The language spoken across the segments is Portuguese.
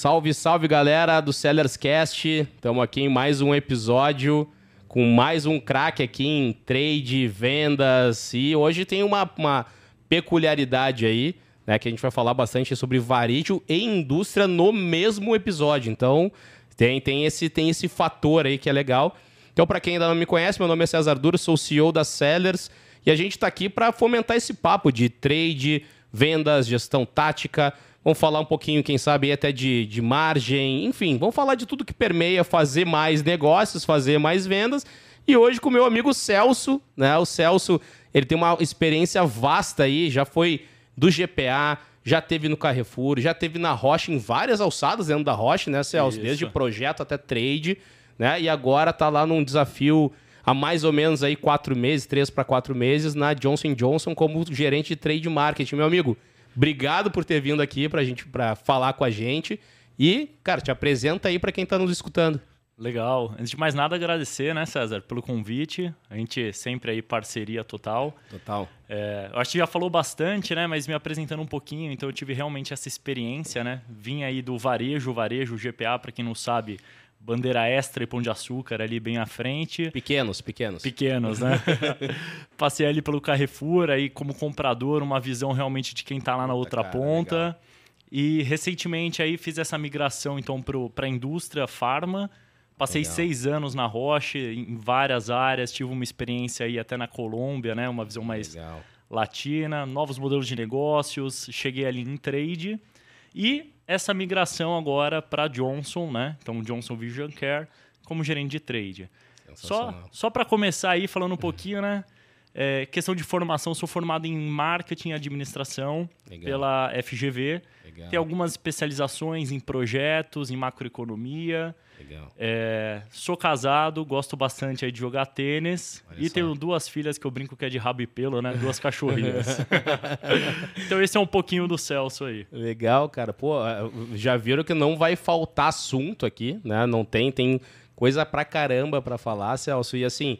Salve, salve galera do Sellers Cast. Estamos aqui em mais um episódio com mais um craque aqui em trade, vendas e hoje tem uma, uma peculiaridade aí, né, que a gente vai falar bastante sobre varejo e indústria no mesmo episódio. Então, tem, tem, esse, tem esse fator aí que é legal. Então, para quem ainda não me conhece, meu nome é César Duro, sou CEO da Sellers e a gente está aqui para fomentar esse papo de trade, vendas, gestão tática. Vamos falar um pouquinho, quem sabe, até de, de margem, enfim, vamos falar de tudo que permeia fazer mais negócios, fazer mais vendas. E hoje com o meu amigo Celso, né? O Celso, ele tem uma experiência vasta aí, já foi do GPA, já teve no Carrefour, já teve na Roche, em várias alçadas dentro da Roche, né, Celso? Isso. Desde projeto até trade, né? E agora tá lá num desafio há mais ou menos aí quatro meses, três para quatro meses, na Johnson Johnson como gerente de trade marketing. Meu amigo, Obrigado por ter vindo aqui pra gente para falar com a gente. E, cara, te apresenta aí para quem está nos escutando. Legal. Antes de mais nada, agradecer, né, César, pelo convite. A gente sempre aí parceria total. Total. É, eu acho que já falou bastante, né, mas me apresentando um pouquinho, então eu tive realmente essa experiência, né? Vim aí do varejo, varejo GPA, para quem não sabe, bandeira extra e pão de açúcar ali bem à frente. Pequenos, pequenos. Pequenos, né? Passei ali pelo Carrefour, aí como comprador, uma visão realmente de quem está lá na outra cara, ponta. Legal. E recentemente aí fiz essa migração então para a indústria farma. Passei legal. seis anos na Roche, em várias áreas, tive uma experiência aí até na Colômbia, né? Uma visão mais legal. latina, novos modelos de negócios. Cheguei ali em trade. E essa migração agora para Johnson, né? Então, Johnson Vision Care como gerente de trade. Só, só para começar aí falando um pouquinho, né? É, questão de formação, sou formado em marketing e administração Legal. pela FGV. Legal. Tem algumas especializações em projetos, em macroeconomia. Legal. É, sou casado, gosto bastante de jogar tênis. Olha e só. tenho duas filhas que eu brinco que é de rabo e pelo, né? Duas cachorrinhas. então esse é um pouquinho do Celso aí. Legal, cara. Pô, é, já viram que não vai faltar assunto aqui, né? Não tem, tem coisa pra caramba pra falar, Celso. E assim,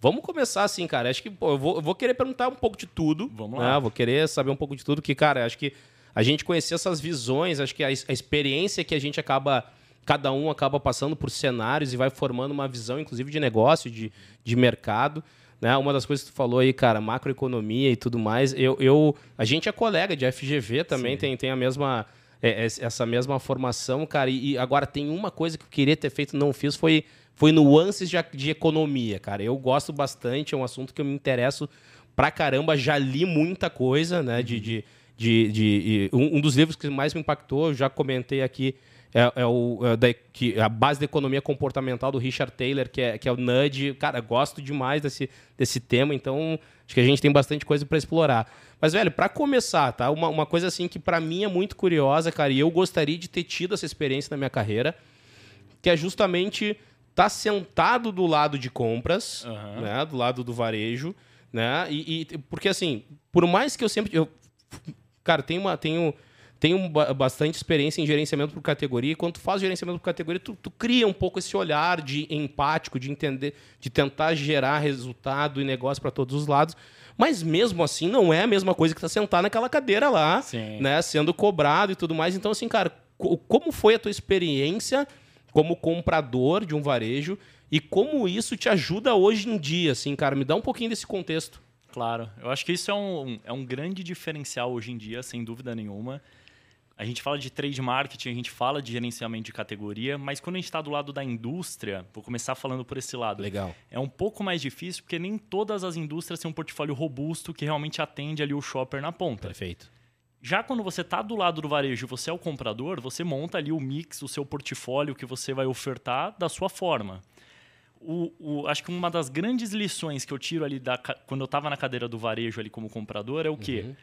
vamos começar assim, cara. Acho que pô, eu, vou, eu vou querer perguntar um pouco de tudo. Vamos né? lá. Vou querer saber um pouco de tudo, que, cara, acho que a gente conhecer essas visões, acho que a, a experiência que a gente acaba cada um acaba passando por cenários e vai formando uma visão, inclusive, de negócio, de, de mercado. Né? Uma das coisas que tu falou aí, cara, macroeconomia e tudo mais. Eu, eu, a gente é colega de FGV também, tem, tem a mesma. É, essa mesma formação, cara. E, e, agora tem uma coisa que eu queria ter feito não fiz, foi, foi nuances de, de economia, cara. Eu gosto bastante, é um assunto que eu me interesso pra caramba, já li muita coisa, né? De, de, de, de um, um dos livros que mais me impactou, eu já comentei aqui, é, é, o, é da, que, a base da economia comportamental do Richard Taylor, que é, que é o Nudge. Cara, gosto demais desse, desse tema, então acho que a gente tem bastante coisa para explorar. Mas, velho, para começar, tá? Uma, uma coisa assim que para mim é muito curiosa, cara, e eu gostaria de ter tido essa experiência na minha carreira, que é justamente tá sentado do lado de compras, uhum. né? Do lado do varejo, né? E, e, porque assim, por mais que eu sempre. Eu, cara, tem uma. Tenho, tenho bastante experiência em gerenciamento por categoria, e quando tu faz gerenciamento por categoria, tu, tu, cria um pouco esse olhar de empático, de entender, de tentar gerar resultado e negócio para todos os lados. Mas mesmo assim, não é a mesma coisa que tá sentar naquela cadeira lá, Sim. né, sendo cobrado e tudo mais. Então, assim, cara, como foi a tua experiência como comprador de um varejo e como isso te ajuda hoje em dia, assim, cara? Me dá um pouquinho desse contexto. Claro, eu acho que isso é um, é um grande diferencial hoje em dia, sem dúvida nenhuma. A gente fala de trade marketing, a gente fala de gerenciamento de categoria, mas quando a gente está do lado da indústria, vou começar falando por esse lado. Legal. É um pouco mais difícil porque nem todas as indústrias têm um portfólio robusto que realmente atende ali o shopper na ponta. Perfeito. Já quando você está do lado do varejo e você é o comprador, você monta ali o mix, o seu portfólio que você vai ofertar da sua forma. O, o, acho que uma das grandes lições que eu tiro ali da, quando eu estava na cadeira do varejo ali como comprador é o quê? Uhum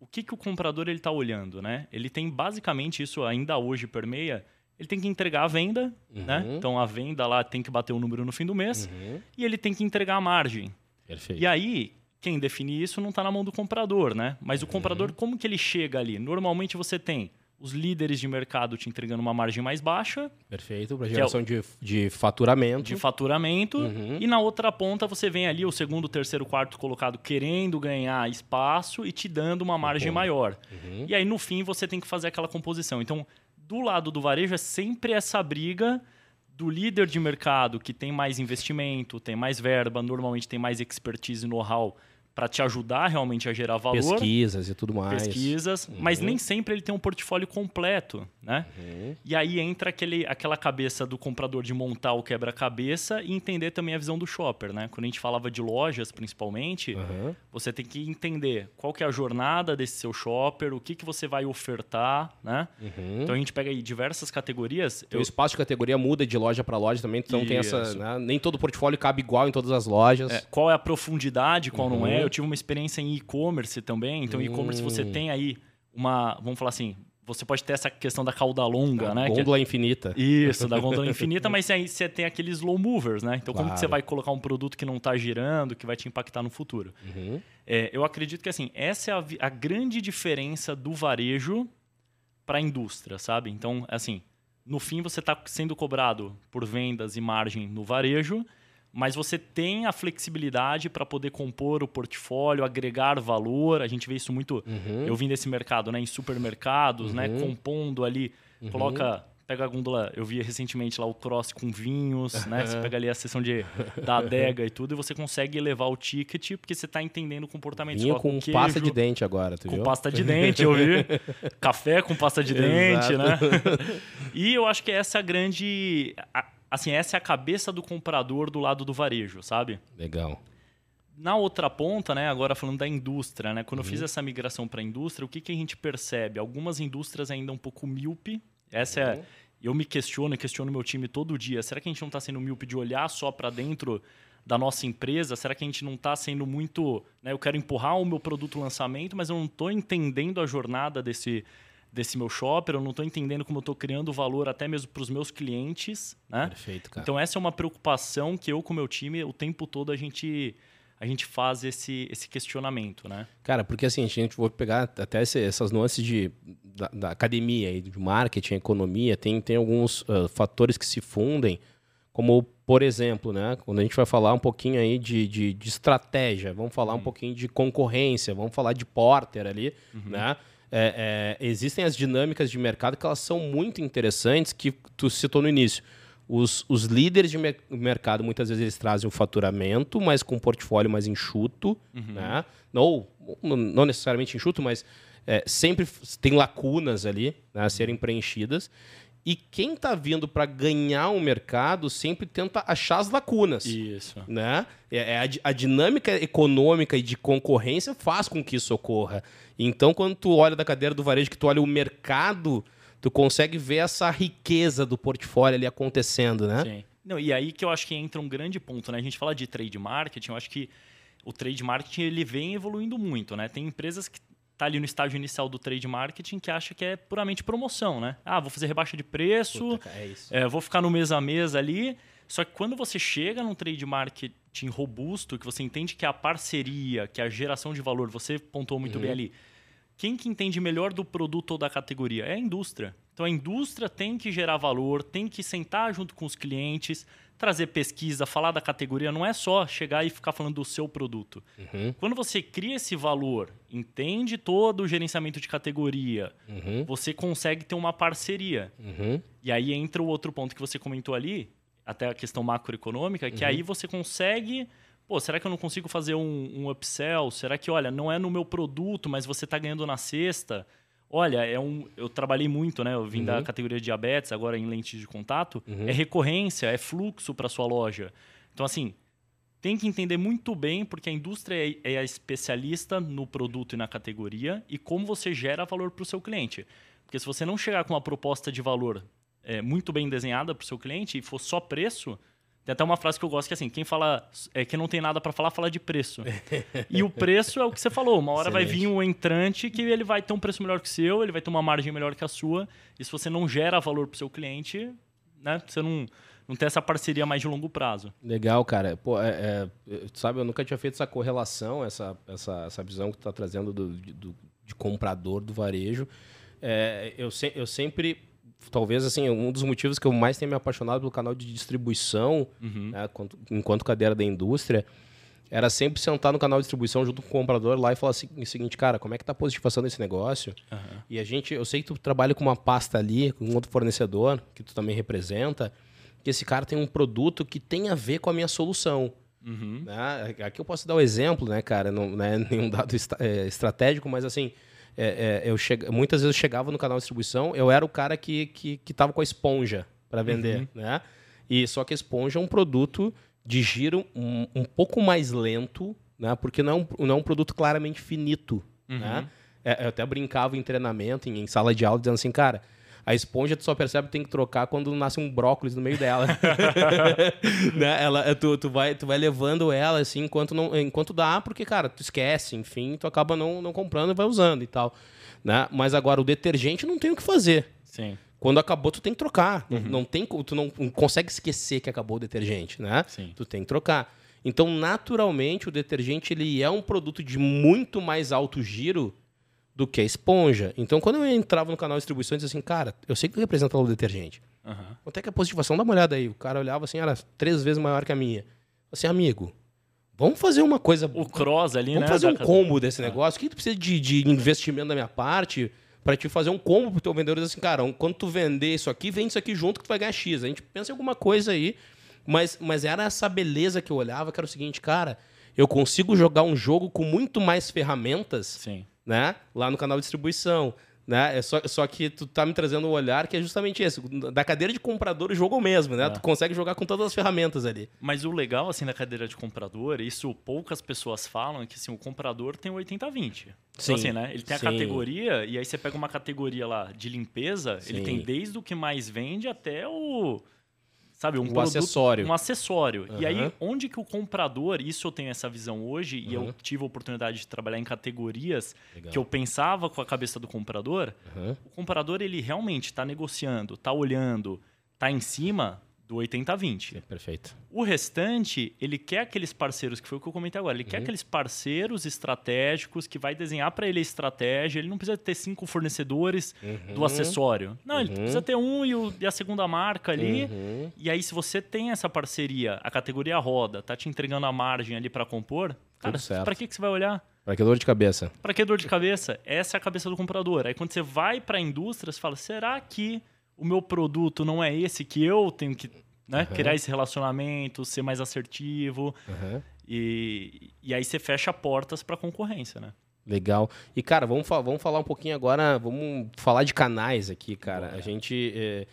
o que, que o comprador ele está olhando, né? Ele tem basicamente isso ainda hoje permeia. Ele tem que entregar a venda, né? uhum. né? Então a venda lá tem que bater o um número no fim do mês uhum. e ele tem que entregar a margem. Perfeito. E aí quem define isso não está na mão do comprador, né? Mas uhum. o comprador como que ele chega ali? Normalmente você tem os líderes de mercado te entregando uma margem mais baixa. Perfeito, para geração é o, de, de faturamento. De faturamento. Uhum. E na outra ponta você vem ali o segundo, terceiro, quarto colocado querendo ganhar espaço e te dando uma margem uhum. maior. Uhum. E aí no fim você tem que fazer aquela composição. Então, do lado do varejo é sempre essa briga do líder de mercado que tem mais investimento, tem mais verba, normalmente tem mais expertise e know-how para te ajudar realmente a gerar valor. Pesquisas e tudo mais. Pesquisas, uhum. mas nem sempre ele tem um portfólio completo, né? Uhum. E aí entra aquele, aquela cabeça do comprador de montar o quebra-cabeça e entender também a visão do shopper, né? Quando a gente falava de lojas, principalmente, uhum. você tem que entender qual que é a jornada desse seu shopper, o que, que você vai ofertar, né? Uhum. Então a gente pega aí diversas categorias. Eu... O espaço de categoria muda de loja para loja também, então Isso. tem essa... Né? Nem todo portfólio cabe igual em todas as lojas. É, qual é a profundidade, qual não é? Eu tive uma experiência em e-commerce também. Então, hum. e-commerce você tem aí uma, vamos falar assim, você pode ter essa questão da cauda longa, da né? Gôndola é... infinita. Isso, da gôndola infinita, mas aí você tem aqueles slow movers, né? Então, claro. como que você vai colocar um produto que não está girando, que vai te impactar no futuro? Uhum. É, eu acredito que, assim, essa é a, a grande diferença do varejo para a indústria, sabe? Então, assim, no fim, você está sendo cobrado por vendas e margem no varejo, mas você tem a flexibilidade para poder compor o portfólio, agregar valor. A gente vê isso muito, uhum. eu vim desse mercado, né, em supermercados, né, uhum. né, compondo ali, uhum. coloca pega a gôndola, eu vi recentemente lá o cross com vinhos, né? Você pega ali a seção de, da adega e tudo, e você consegue elevar o ticket, porque você está entendendo o comportamento. Vinho com, com pasta de dente agora, tu com viu? pasta de dente, eu vi. Café com pasta de dente, né? E eu acho que essa é a grande assim, essa é a cabeça do comprador do lado do varejo, sabe? Legal. Na outra ponta, né, agora falando da indústria, né, quando uhum. eu fiz essa migração para a indústria, o que, que a gente percebe? Algumas indústrias ainda um pouco míope. Essa é uhum. é. Eu me questiono e questiono meu time todo dia. Será que a gente não está sendo míope de olhar só para dentro da nossa empresa? Será que a gente não está sendo muito. Né, eu quero empurrar o meu produto lançamento, mas eu não estou entendendo a jornada desse, desse meu shopper, eu não estou entendendo como eu estou criando valor até mesmo para os meus clientes, né? Perfeito, cara. Então essa é uma preocupação que eu com o meu time o tempo todo a gente a gente faz esse, esse questionamento, né? Cara, porque assim, a gente vai pegar até essas nuances de, da, da academia, de marketing, economia, tem, tem alguns uh, fatores que se fundem, como, por exemplo, né, quando a gente vai falar um pouquinho aí de, de, de estratégia, vamos falar uhum. um pouquinho de concorrência, vamos falar de porter ali, uhum. né? É, é, existem as dinâmicas de mercado que elas são muito interessantes, que tu citou no início. Os, os líderes de mer mercado, muitas vezes, eles trazem o faturamento, mas com um portfólio mais enxuto. Uhum. Né? Não, não necessariamente enxuto, mas é, sempre tem lacunas ali né, a serem preenchidas. E quem está vindo para ganhar o um mercado sempre tenta achar as lacunas. Isso. Né? É, é a, a, dinâmica econômica e de concorrência faz com que isso ocorra. Então, quando tu olha da cadeira do varejo, que tu olha o mercado, tu consegue ver essa riqueza do portfólio ali acontecendo, né? Sim. Não, e aí que eu acho que entra um grande ponto, né? A gente fala de trade marketing, eu acho que o trade marketing ele vem evoluindo muito, né? Tem empresas que tá ali no estágio inicial do trade marketing que acha que é puramente promoção, né? Ah, vou fazer rebaixa de preço, Puta, é é, vou ficar no mês a mês ali. Só que quando você chega num trade marketing robusto, que você entende que é a parceria, que é a geração de valor, você pontuou muito uhum. bem ali, quem que entende melhor do produto ou da categoria? É a indústria. Então a indústria tem que gerar valor, tem que sentar junto com os clientes, trazer pesquisa, falar da categoria. Não é só chegar e ficar falando do seu produto. Uhum. Quando você cria esse valor, entende todo o gerenciamento de categoria, uhum. você consegue ter uma parceria. Uhum. E aí entra o outro ponto que você comentou ali, até a questão macroeconômica, que aí você consegue pô, será que eu não consigo fazer um, um upsell? Será que, olha, não é no meu produto, mas você está ganhando na cesta? Olha, é um, eu trabalhei muito, né? Eu vim uhum. da categoria diabetes, agora em lentes de contato. Uhum. É recorrência, é fluxo para sua loja. Então, assim, tem que entender muito bem, porque a indústria é, é a especialista no produto e na categoria e como você gera valor para o seu cliente. Porque se você não chegar com uma proposta de valor é, muito bem desenhada para o seu cliente e for só preço, tem até uma frase que eu gosto que é assim: quem fala é, que não tem nada para falar, fala de preço. e o preço é o que você falou. Uma hora Excelente. vai vir um entrante que ele vai ter um preço melhor que o seu, ele vai ter uma margem melhor que a sua. E se você não gera valor para o seu cliente, né, você não, não tem essa parceria mais de longo prazo. Legal, cara. Pô, é, é, sabe, eu nunca tinha feito essa correlação, essa, essa, essa visão que tu está trazendo do, do, de comprador do varejo. É, eu, se, eu sempre talvez assim um dos motivos que eu mais tenho me apaixonado pelo canal de distribuição, uhum. né, enquanto, enquanto cadeira da indústria, era sempre sentar no canal de distribuição junto com o comprador lá e falar assim, o seguinte, cara, como é que tá a positivação desse negócio? Uhum. E a gente, eu sei que tu trabalha com uma pasta ali, com outro fornecedor, que tu também representa, que esse cara tem um produto que tem a ver com a minha solução. Uhum. Né? Aqui eu posso dar o um exemplo, né, cara? Não, não é nenhum dado est é, estratégico, mas assim, é, é, eu che... muitas vezes eu chegava no canal de distribuição, eu era o cara que, que, que tava com a esponja para vender, uhum. né? E só que a esponja é um produto de giro um, um pouco mais lento, né? Porque não é um, não é um produto claramente finito, uhum. né? Eu até brincava em treinamento, em, em sala de aula, dizendo assim, cara, a esponja tu só percebe que tem que trocar quando nasce um brócolis no meio dela. né? ela, tu, tu, vai, tu vai levando ela assim enquanto, não, enquanto dá, porque, cara, tu esquece, enfim, tu acaba não, não comprando e vai usando e tal. Né? Mas agora o detergente não tem o que fazer. Sim. Quando acabou, tu tem que trocar. Uhum. Não tem, tu não consegue esquecer que acabou o detergente, né? Sim. Tu tem que trocar. Então, naturalmente, o detergente ele é um produto de muito mais alto giro do que a esponja. Então, quando eu entrava no canal de distribuição, eu dizia assim, cara, eu sei que tu representa o detergente. Uhum. Quanto é que é a positivação? Dá uma olhada aí. O cara olhava assim, era três vezes maior que a minha. Assim, amigo, vamos fazer uma coisa... O cross ali, vamos né? Vamos fazer um combo desse ah. negócio. O que tu precisa de, de investimento da minha parte para te fazer um combo pro teu vendedor? Assim, cara, quando tu vender isso aqui, vende isso aqui junto que tu vai ganhar X. A gente pensa em alguma coisa aí. Mas, mas era essa beleza que eu olhava, que era o seguinte, cara, eu consigo jogar um jogo com muito mais ferramentas... Sim né? Lá no canal de distribuição. Né? É só, só que tu tá me trazendo um olhar que é justamente esse. Da cadeira de comprador, o jogo mesmo, né? É. Tu consegue jogar com todas as ferramentas ali. Mas o legal, assim, da cadeira de comprador, isso poucas pessoas falam, é que assim, o comprador tem o 80-20. Então, Sim. assim, né? Ele tem a Sim. categoria, e aí você pega uma categoria lá de limpeza, Sim. ele tem desde o que mais vende até o sabe, um o produto, acessório. um acessório. Uhum. E aí, onde que o comprador, isso eu tenho essa visão hoje, uhum. e eu tive a oportunidade de trabalhar em categorias Legal. que eu pensava com a cabeça do comprador, uhum. o comprador, ele realmente está negociando, está olhando, está em cima do 80-20. Perfeito. O restante, ele quer aqueles parceiros, que foi o que eu comentei agora, ele uhum. quer aqueles parceiros estratégicos que vai desenhar para ele a estratégia. Ele não precisa ter cinco fornecedores uhum. do acessório. Não, uhum. ele precisa ter um e, o, e a segunda marca ali. Uhum. E aí, se você tem essa parceria, a categoria roda, tá te entregando a margem ali para compor, cara, para que, que você vai olhar? Para que dor de cabeça? Para que dor de cabeça? Essa é a cabeça do comprador. Aí quando você vai para a indústria, você fala, será que o meu produto não é esse que eu tenho que né, uhum. criar esse relacionamento, ser mais assertivo. Uhum. E, e aí você fecha portas para concorrência, né? Legal. E, cara, vamos, vamos falar um pouquinho agora, vamos falar de canais aqui, cara. Bom. A gente, é,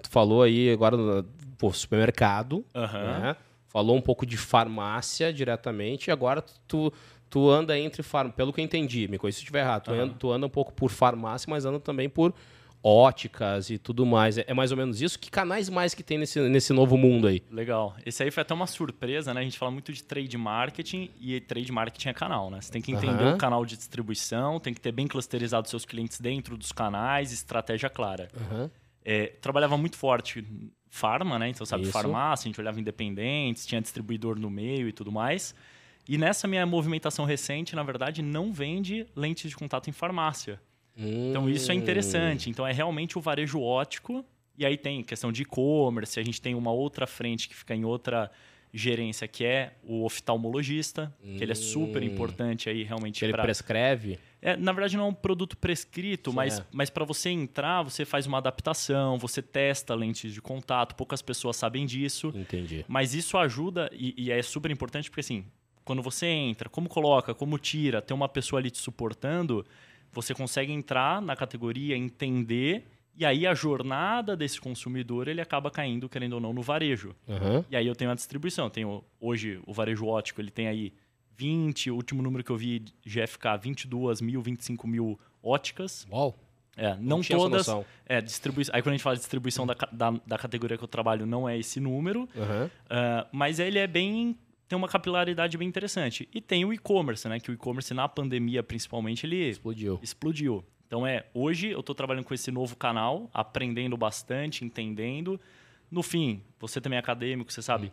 tu falou aí agora no pô, supermercado, uhum. né? Falou um pouco de farmácia diretamente, e agora tu, tu anda entre farmácia, pelo que eu entendi, me conhece se eu estiver errado, tu, anda, tu anda um pouco por farmácia, mas anda também por óticas e tudo mais. É, é mais ou menos isso? Que canais mais que tem nesse, nesse novo mundo aí? Legal. Esse aí foi até uma surpresa, né? A gente fala muito de trade marketing e trade marketing é canal, né? Você tem que entender uhum. o canal de distribuição, tem que ter bem clusterizado seus clientes dentro dos canais, estratégia clara. Uhum. É, trabalhava muito forte farma, né? Então, sabe, Isso. farmácia, a gente olhava independentes, tinha distribuidor no meio e tudo mais. E nessa minha movimentação recente, na verdade, não vende lentes de contato em farmácia. Hum. Então isso é interessante. Então é realmente o varejo ótico. E aí tem questão de e-commerce, a gente tem uma outra frente que fica em outra gerência, que é o oftalmologista, hum. que ele é super hum. importante aí realmente. Que ele pra... prescreve? É, na verdade, não é um produto prescrito, Sim, mas, é. mas para você entrar, você faz uma adaptação, você testa lentes de contato, poucas pessoas sabem disso. Entendi. Mas isso ajuda e, e é super importante porque, assim, quando você entra, como coloca, como tira, tem uma pessoa ali te suportando, você consegue entrar na categoria, entender, e aí a jornada desse consumidor ele acaba caindo, querendo ou não, no varejo. Uhum. E aí eu tenho a distribuição. Eu tenho, hoje, o varejo ótico ele tem aí 20, o último número que eu vi, GFK, 22 mil, 25 mil óticas. Uau! É, não, não todas. É, distribui... Aí quando a gente fala de distribuição da, da, da, categoria que eu trabalho, não é esse número. Uhum. Uh, mas ele é bem tem uma capilaridade bem interessante. E tem o e-commerce, né? Que o e-commerce na pandemia, principalmente, ele explodiu. Explodiu. Então é, hoje eu estou trabalhando com esse novo canal, aprendendo bastante, entendendo. No fim, você também é acadêmico, você sabe,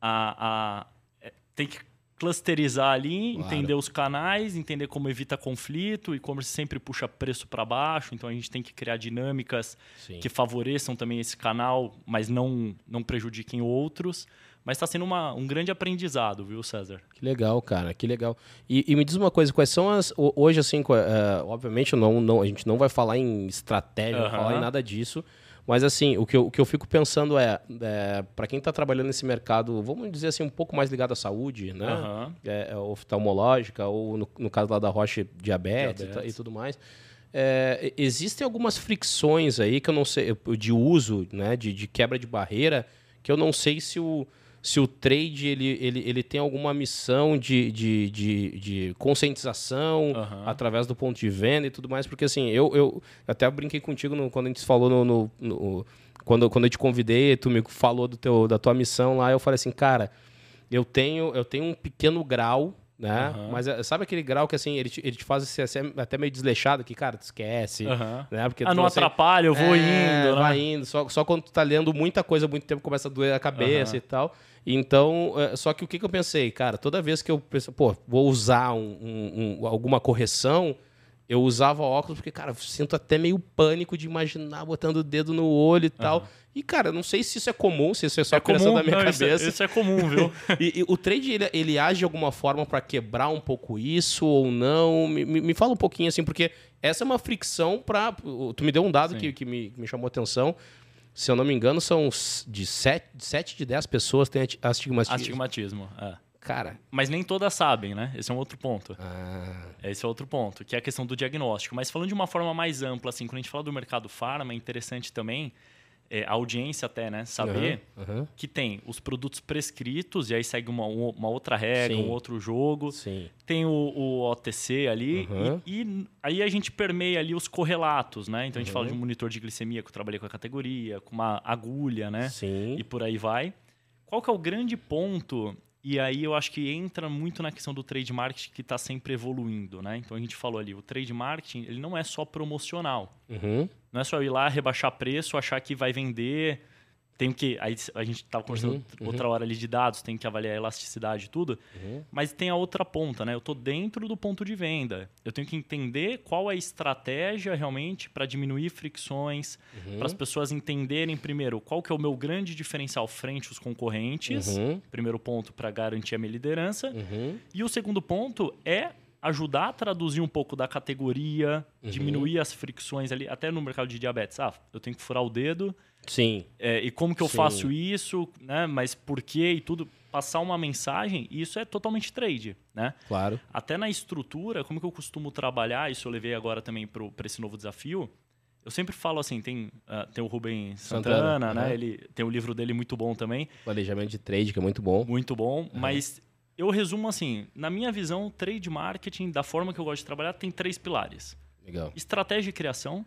a, a, é, tem que clusterizar ali, claro. entender os canais, entender como evita conflito. O e-commerce sempre puxa preço para baixo, então a gente tem que criar dinâmicas Sim. que favoreçam também esse canal, mas não, não prejudiquem outros. Mas está sendo uma, um grande aprendizado, viu, César? Que legal, cara, que legal. E, e me diz uma coisa, quais são as. Hoje, assim, uh, obviamente, não, não, a gente não vai falar em estratégia, não vai falar em nada disso. Mas, assim, o que eu, o que eu fico pensando é, é para quem está trabalhando nesse mercado, vamos dizer assim, um pouco mais ligado à saúde, né? Uhum. É, oftalmológica, ou no, no, caso lá da Rocha, diabetes, diabetes. E, e, tudo mais. É, existem algumas fricções aí que eu não sei, de uso, né? De, de quebra de barreira, que eu não sei se o se o trade ele, ele, ele tem alguma missão de, de, de, de conscientização uhum. através do ponto de venda e tudo mais, porque assim, eu, eu até brinquei contigo no, quando a gente falou no, no, no, quando, quando eu te convidei, tu me falou do teu, da tua missão lá, eu falei assim, cara, eu tenho, eu tenho um pequeno grau né? Uhum. Mas eh, sabe aquele grau que assim, ele te, ele te faz ser até meio desleixado, que, cara, tu esquece. Uhum. Né? Porque ah, não assim, atrapalha, eu vou é, indo. Né? Vai indo. Só, só quando tu tá lendo muita coisa, muito tempo começa a doer a cabeça uhum. e tal. Então, eh, só que o que, que eu pensei? Cara, toda vez que eu penso, pô, vou usar um, um, um, alguma correção, eu usava óculos porque, cara, sinto até meio pânico de imaginar botando o dedo no olho e tal. E, cara, não sei se isso é comum, se isso é só é comum, da minha não, cabeça. Isso é, isso é, comum, viu? e, e, o trade, ele, ele age de alguma forma para quebrar um pouco isso ou não? Me, me, me, fala um pouquinho, assim, porque essa é uma fricção para... Tu me deu um dado que, que me, me chamou a atenção. Se eu não me engano, são de 7, 7 de 10 pessoas têm astigmatismo. Astigmatismo, é. Cara. Mas nem todas sabem, né? Esse é um outro ponto. Ah. Esse é outro ponto, que é a questão do diagnóstico. Mas falando de uma forma mais ampla, assim, quando a gente fala do mercado farma, é interessante também é, a audiência até, né? Saber uhum, uhum. que tem os produtos prescritos, e aí segue uma, uma outra regra, Sim. um outro jogo. Sim. Tem o, o OTC ali, uhum. e, e, aí a gente permeia ali os correlatos, né? Então a gente fala de um monitor de glicemia que eu trabalhei com a categoria, com uma agulha, né? Sim. E por aí vai. Qual que é o grande ponto e aí eu acho que entra muito na questão do trade marketing que está sempre evoluindo, né? Então a gente falou ali, o trade marketing ele não é só promocional. Uhum. Não é só ir lá rebaixar preço, achar que vai vender tem que. Aí a gente estava conversando uhum, uhum. outra hora ali de dados, tem que avaliar a elasticidade e tudo. Uhum. Mas tem a outra ponta, né? Eu estou dentro do ponto de venda. Eu tenho que entender qual é a estratégia realmente para diminuir fricções, uhum. para as pessoas entenderem primeiro qual que é o meu grande diferencial frente aos concorrentes. Uhum. Primeiro ponto para garantir a minha liderança. Uhum. E o segundo ponto é ajudar a traduzir um pouco da categoria, diminuir as fricções ali, até no mercado de diabetes. Ah, eu tenho que furar o dedo Sim. É, e como que eu Sim. faço isso, né? Mas por quê e tudo. Passar uma mensagem, isso é totalmente trade, né? Claro. Até na estrutura, como que eu costumo trabalhar, isso eu levei agora também para esse novo desafio. Eu sempre falo assim, tem, uh, tem o Rubem Santana, Santana né? Uhum. Ele tem o livro dele muito bom também. Planejamento de trade, que é muito bom. Muito bom, uhum. mas eu resumo assim, na minha visão, trade marketing, da forma que eu gosto de trabalhar, tem três pilares. Legal. Estratégia de criação,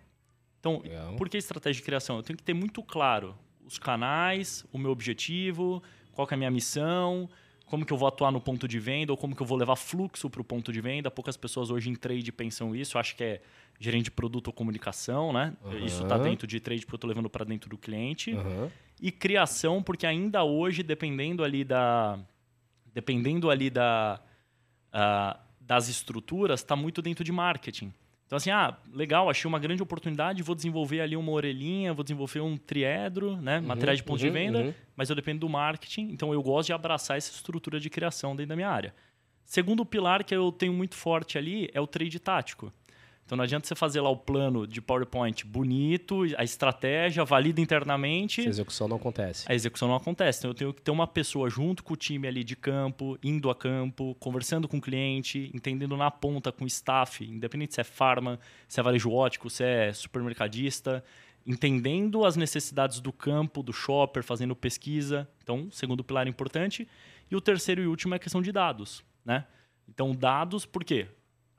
então, Legal. por que estratégia de criação? Eu tenho que ter muito claro os canais, o meu objetivo, qual é a minha missão, como que eu vou atuar no ponto de venda ou como que eu vou levar fluxo para o ponto de venda. Poucas pessoas hoje em trade pensam isso. Eu acho que é gerente de produto ou comunicação, né? Uhum. Isso está dentro de trade porque eu estou levando para dentro do cliente. Uhum. E criação, porque ainda hoje, dependendo ali da... Dependendo ali da... Uh, das estruturas, está muito dentro de marketing. Então, assim, ah, legal, achei uma grande oportunidade, vou desenvolver ali uma orelhinha, vou desenvolver um triedro, né? Uhum, materiais de ponto uhum, de venda, uhum. mas eu dependo do marketing, então eu gosto de abraçar essa estrutura de criação dentro da minha área. Segundo pilar que eu tenho muito forte ali é o trade tático. Então não adianta você fazer lá o plano de PowerPoint bonito, a estratégia, valida internamente. a execução não acontece. A execução não acontece. Então eu tenho que ter uma pessoa junto com o time ali de campo, indo a campo, conversando com o cliente, entendendo na ponta com o staff, independente se é farma, se é varejo ótico, se é supermercadista, entendendo as necessidades do campo, do shopper, fazendo pesquisa. Então, segundo pilar importante. E o terceiro e último é a questão de dados, né? Então, dados, por quê?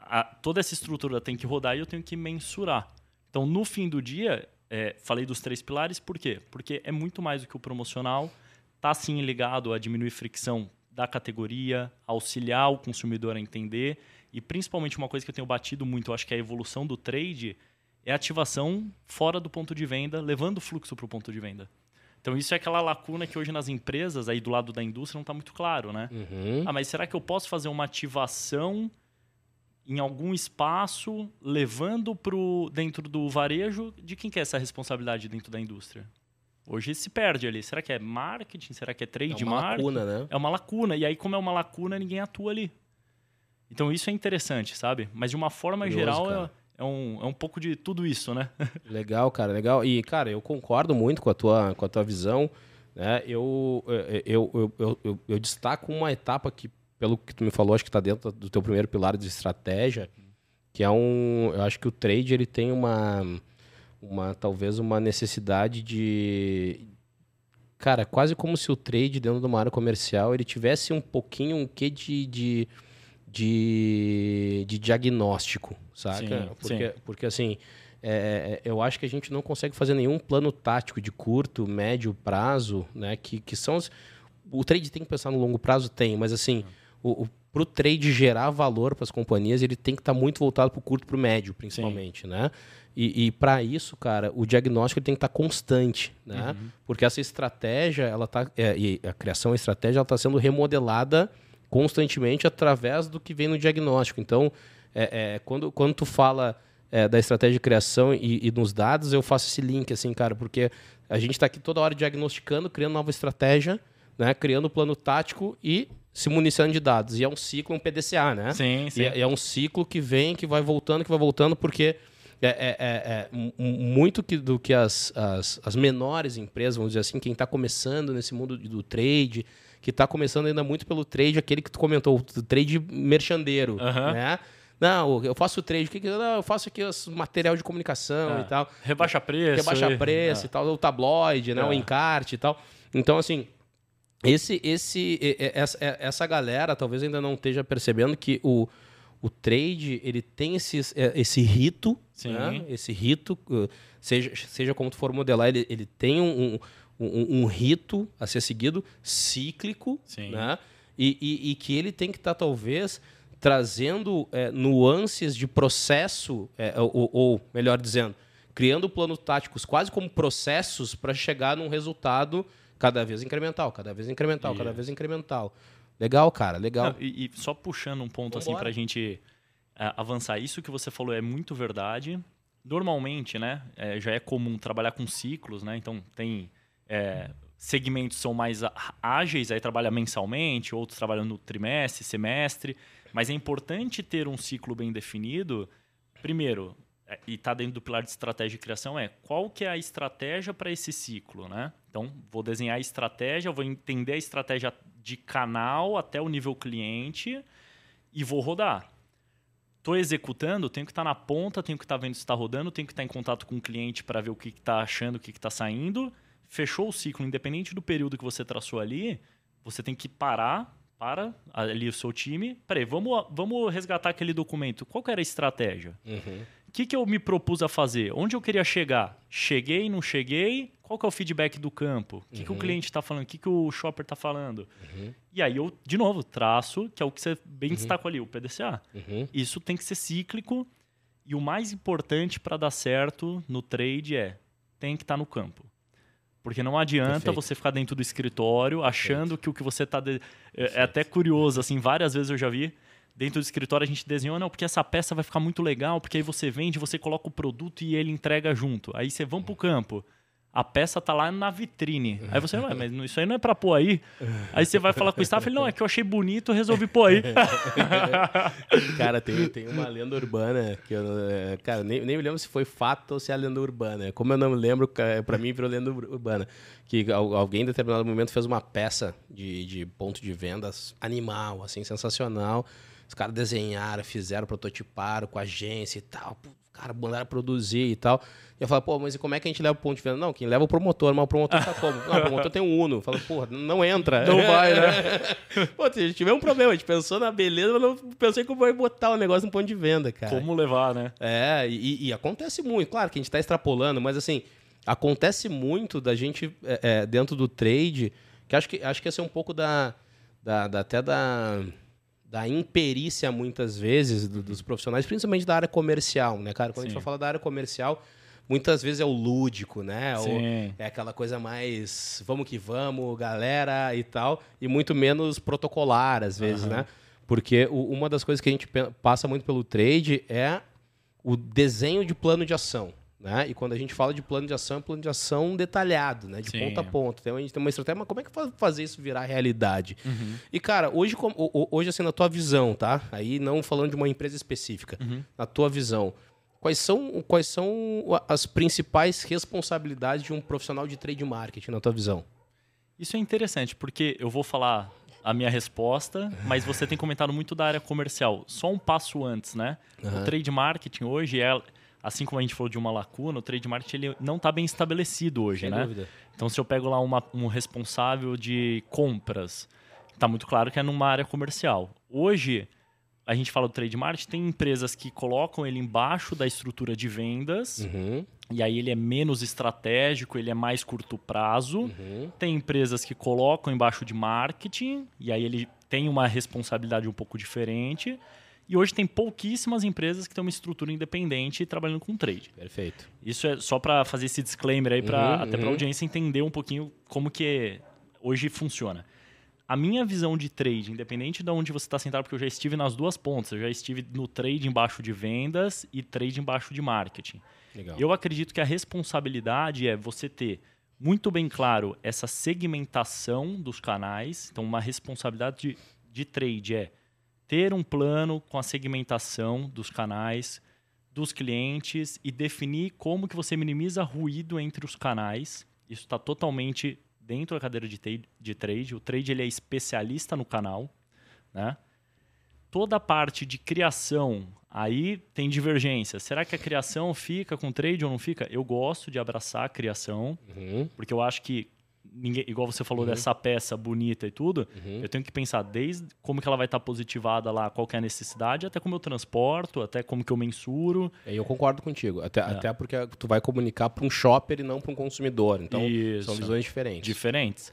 A, toda essa estrutura tem que rodar e eu tenho que mensurar. Então, no fim do dia, é, falei dos três pilares, por quê? Porque é muito mais do que o promocional, está sim ligado a diminuir fricção da categoria, auxiliar o consumidor a entender e principalmente uma coisa que eu tenho batido muito, eu acho que é a evolução do trade, é a ativação fora do ponto de venda, levando o fluxo para o ponto de venda. Então isso é aquela lacuna que hoje nas empresas, aí do lado da indústria, não está muito claro, né? Uhum. Ah, mas será que eu posso fazer uma ativação em algum espaço, levando para dentro do varejo, de quem que é essa responsabilidade dentro da indústria? Hoje se perde ali. Será que é marketing? Será que é trade É uma marketing? lacuna, né? É uma lacuna. E aí, como é uma lacuna, ninguém atua ali. Então isso é interessante, sabe? Mas de uma forma Curioso, geral, é, é um, é um pouco de tudo isso, né? Legal, cara, legal. E, cara, eu concordo muito com a tua, com a tua visão. Né? Eu, eu, eu, eu, eu, eu destaco uma etapa que, pelo que tu me falou, acho que está dentro do teu primeiro pilar de estratégia, que é um... Eu acho que o trade, ele tem uma... uma talvez uma necessidade de... Cara, quase como se o trade dentro de uma área comercial, ele tivesse um pouquinho um quê de... de de, de diagnóstico, saca? Sim, porque, sim. porque assim, é, eu acho que a gente não consegue fazer nenhum plano tático de curto, médio prazo, né? Que, que são os, o trade tem que pensar no longo prazo, tem, mas assim, o, o, pro trade gerar valor para as companhias, ele tem que estar muito voltado para o curto e para o médio, principalmente, né? E, e para isso, cara, o diagnóstico tem que estar constante, né? Porque essa estratégia, ela tá, é, e a criação, a estratégia, ela está sendo remodelada constantemente através do que vem no diagnóstico. Então, é, é, quando, quando tu fala é, da estratégia de criação e, e, nos dados, eu faço esse link, assim, cara, porque a gente está aqui toda hora diagnosticando, criando nova estratégia, né, criando plano tático e se municiando de dados. E é um ciclo, um PDCA, né? Sim, sim. E é, é um ciclo que vem, que vai voltando, que vai voltando, porque é, é, é, é muito que, do que as, as, as, menores empresas, vamos dizer assim, quem está começando nesse mundo do trade, que está começando ainda muito pelo trade, aquele que tu comentou, o trade merchandeiro, Uhum. né? Não, eu faço trade, o que que não, eu faço aqui os material de comunicação Ah, e tal. Rebaixa preço. Rebaixa e- preço é. e tal, o tabloide, né? O É. encarte e tal. Então, assim, esse, esse, essa, essa galera talvez ainda não esteja percebendo que o, o trade, ele tem esse, esse rito, né? Esse rito, uh, seja, seja como tu for modelar, ele, ele tem um, um, um rito a ser seguido, cíclico, Sim. né? E, e, e que ele tem que estar, talvez, trazendo é, nuances de processo, é, ou, ou, melhor dizendo, criando planos táticos quase como processos para chegar num resultado cada vez incremental, cada vez incremental, cada vez incremental. Legal, cara, legal. Não, e, e só puxando um ponto assim Vambora. pra gente é, avançar, isso que você falou é muito verdade. Normalmente, né, é, já é comum trabalhar com ciclos, né? Então tem é, segmentos que são mais ágeis, aí trabalha mensalmente, outros trabalham no trimestre, semestre. Mas é importante ter um ciclo bem definido. Primeiro, e está dentro do pilar de estratégia e criação, é qual que é a estratégia para esse ciclo, né? Então, vou desenhar a estratégia, vou entender a estratégia de canal até o nível cliente e vou rodar. Estou executando, tenho que estar na ponta, tenho que estar vendo se está rodando, tenho que estar em contato com o cliente para ver o que está achando, o que está saindo. Fechou o ciclo, independente do período que você traçou ali, você tem que parar, para ali o seu time. Peraí, vamos, vamos resgatar aquele documento. Qual era a estratégia? Uhum. O que, que eu me propus a fazer? Onde eu queria chegar? Cheguei, não cheguei? Qual que é o feedback do campo? O que, que o Uhum. cliente está falando? O que, que o shopper está falando? Uhum. E aí eu, de novo, traço, que é o que você bem destacou ali, o PDCA. Uhum. Isso tem que ser cíclico. E o mais importante para dar certo no trade é tem que estar no campo. Porque não adianta Perfeito. você ficar dentro do escritório achando que o que você está. De... É, é até curioso, assim, várias vezes eu já vi. Dentro do escritório a gente desenhou, não, porque essa peça vai ficar muito legal, porque aí você vende, você coloca o produto e ele entrega junto. Aí você vamos pro campo. A peça tá lá na vitrine. Aí você, ué, mas isso aí não é pra pôr aí? Aí você vai falar com o staff, ele, não, é que eu achei bonito, resolvi pôr aí. Cara, tem, tem uma lenda urbana que eu, é, cara, nem, nem me lembro se foi fato ou se é lenda urbana. Como eu não me lembro, pra mim virou lenda ur- urbana. Que al- alguém em determinado momento fez uma peça de, de ponto de vendas animal, assim, sensacional. Os caras desenharam, fizeram, prototiparam com a agência e tal. Pô, Cara, mandaram produzir e tal. E eu falo, pô, mas e como é que a gente leva o ponto de venda? Não, quem leva é o promotor, mas o promotor tá como? Não, o promotor tem um Uno. Fala, porra, não entra. Não vai, né? Pô, a gente tivemos um problema, a gente pensou na beleza, mas não pensou em como vai botar o negócio no ponto de venda, cara. Como levar, né? É, e, e acontece muito. Claro que a gente está extrapolando, mas assim, acontece muito da gente, é, é, dentro do trade, que acho que acho que esse é um pouco da, da, da- até da, da imperícia, muitas vezes, do- dos profissionais, principalmente da área comercial, né, cara? Quando a gente Sim. falar da área comercial, muitas vezes é o lúdico, né? Sim. é aquela coisa mais vamos que vamos, galera e tal, e muito menos protocolar às vezes, Aham. né? Porque o- uma das coisas que a gente passa muito pelo trade é o desenho de plano de ação. Né? E quando a gente fala de plano de ação, é plano de ação detalhado, né? De Sim. ponta a ponta. Então a gente tem uma estratégia, mas como é que faz fazer isso virar realidade? Uhum. E, cara, hoje, hoje, assim, na tua visão, tá? Aí não falando de uma empresa específica, Uhum. na tua visão, quais são, quais são as principais responsabilidades de um profissional de trade marketing, na tua visão? Isso é interessante, porque eu vou falar a minha resposta, mas você tem comentado muito da área comercial. Só um passo antes, né? Aham. O trade marketing hoje é, assim como a gente falou de uma lacuna, o trade marketing ele não está bem estabelecido hoje, Sem né? dúvida. Então, se eu pego lá uma- um responsável de compras, tá muito claro que é numa área comercial. Hoje, a gente fala do trade marketing, tem empresas que colocam ele embaixo da estrutura de vendas, Uhum, e aí ele é menos estratégico, ele é mais curto prazo. uhum. Tem empresas que colocam embaixo de marketing, e aí ele tem uma responsabilidade um pouco diferente. E hoje tem pouquíssimas empresas que têm uma estrutura independente trabalhando com trade. Perfeito. Isso é só para fazer esse disclaimer aí, pra, Uhum, até para a uhum. audiência entender um pouquinho como que hoje funciona. A minha visão de trade, independente de onde você está sentado, porque eu já estive nas duas pontas, eu já estive no trade embaixo de vendas e trade embaixo de marketing. Legal. Eu acredito que a responsabilidade é você ter muito bem claro essa segmentação dos canais. Então, uma responsabilidade de, de trade é ter um plano com a segmentação dos canais, dos clientes e definir como que você minimiza ruído entre os canais. Isso está totalmente dentro da cadeira de, de trade. O trade ele é especialista no canal, né? Toda a parte de criação, aí tem divergência. Será que a criação fica com trade ou não fica? Eu gosto de abraçar a criação, Uhum, porque eu acho que ninguém, igual você falou dessa peça bonita e tudo, uhum. eu tenho que pensar desde como que ela vai estar positivada lá, qual que é a necessidade, até como eu transporto, até como que eu mensuro. E eu concordo contigo. Até, É. até porque tu vai comunicar para um shopper e não para um consumidor. Então, Isso. são visões diferentes. diferentes.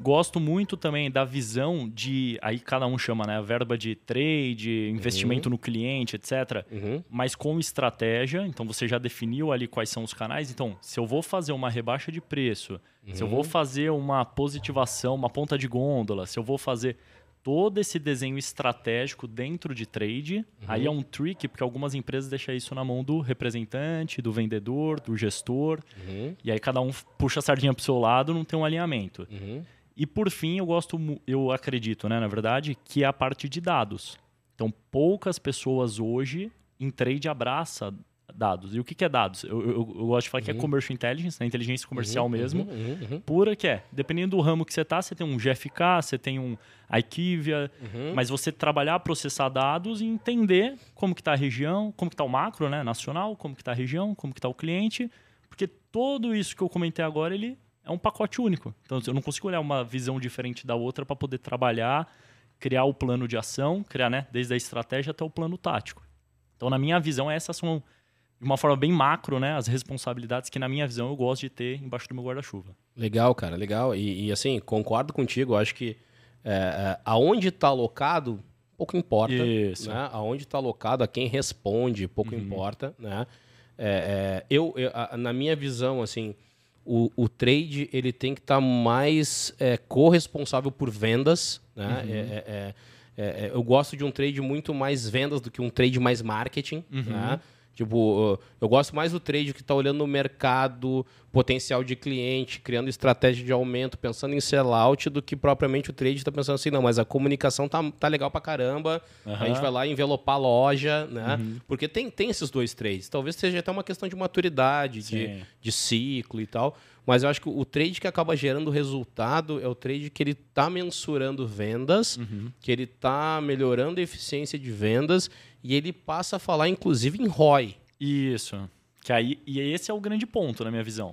Gosto muito também da visão de, aí cada um chama, né, a verba de trade, investimento no cliente, etc. Uhum, mas com estratégia. Então você já definiu ali quais são os canais. Então, se eu vou fazer uma rebaixa de preço, se eu vou fazer uma positivação, uma ponta de gôndola, se eu vou fazer todo esse desenho estratégico dentro de trade, aí é um trick, porque algumas empresas deixam isso na mão do representante, do vendedor, do gestor, uhum, e aí cada um puxa a sardinha pro seu lado, não tem um alinhamento. Uhum. E por fim, eu gosto, eu acredito, né, na verdade, que é a parte de dados. Então, poucas pessoas hoje em trade abraça dados. E o que, que é dados? Eu, eu- eu gosto de falar que é commercial intelligence, né, inteligência comercial mesmo. Uhum, uhum, uhum, Pura que é. Dependendo do ramo que você tá, você tem um GFK, você tem um IQVIA, uhum. mas você trabalhar, processar dados e entender como que está a região, como que está o macro, né, nacional, como que está a região, como que está o cliente, porque tudo isso que eu comentei agora, ele é um pacote único. Então, eu não consigo olhar uma visão diferente da outra para poder trabalhar, criar o plano de ação, criar, né, desde a estratégia até o plano tático. Então, na minha visão, essas são de uma forma bem macro, né, as responsabilidades que na minha visão eu gosto de ter embaixo do meu guarda-chuva. Legal, cara, legal. E, e, assim, concordo contigo. Acho que é, é, aonde está alocado, pouco importa. Isso. Né? Aonde está alocado, a quem responde, pouco importa. Né? É, é, eu, eu- a- na minha visão, assim, o, o trade ele tem que estar mais é, corresponsável por vendas. Né? É, é, é, é, é, eu gosto de um trade muito mais vendas do que um trade mais marketing. Né? Tipo, eu gosto mais do trade que está olhando no mercado, potencial de cliente, criando estratégia de aumento, pensando em sellout, do que propriamente o trade está pensando assim, não, mas a comunicação tá, tá legal pra caramba, a Aham. gente vai lá envelopar a loja, né? Porque tem, tem esses dois trades. Talvez seja até uma questão de maturidade, de, de ciclo e tal. Mas eu acho que o trade que acaba gerando resultado é o trade que ele está mensurando vendas, que ele está melhorando a eficiência de vendas e ele passa a falar, inclusive, em ROI. Isso. Que aí, e esse é o grande ponto, na minha visão.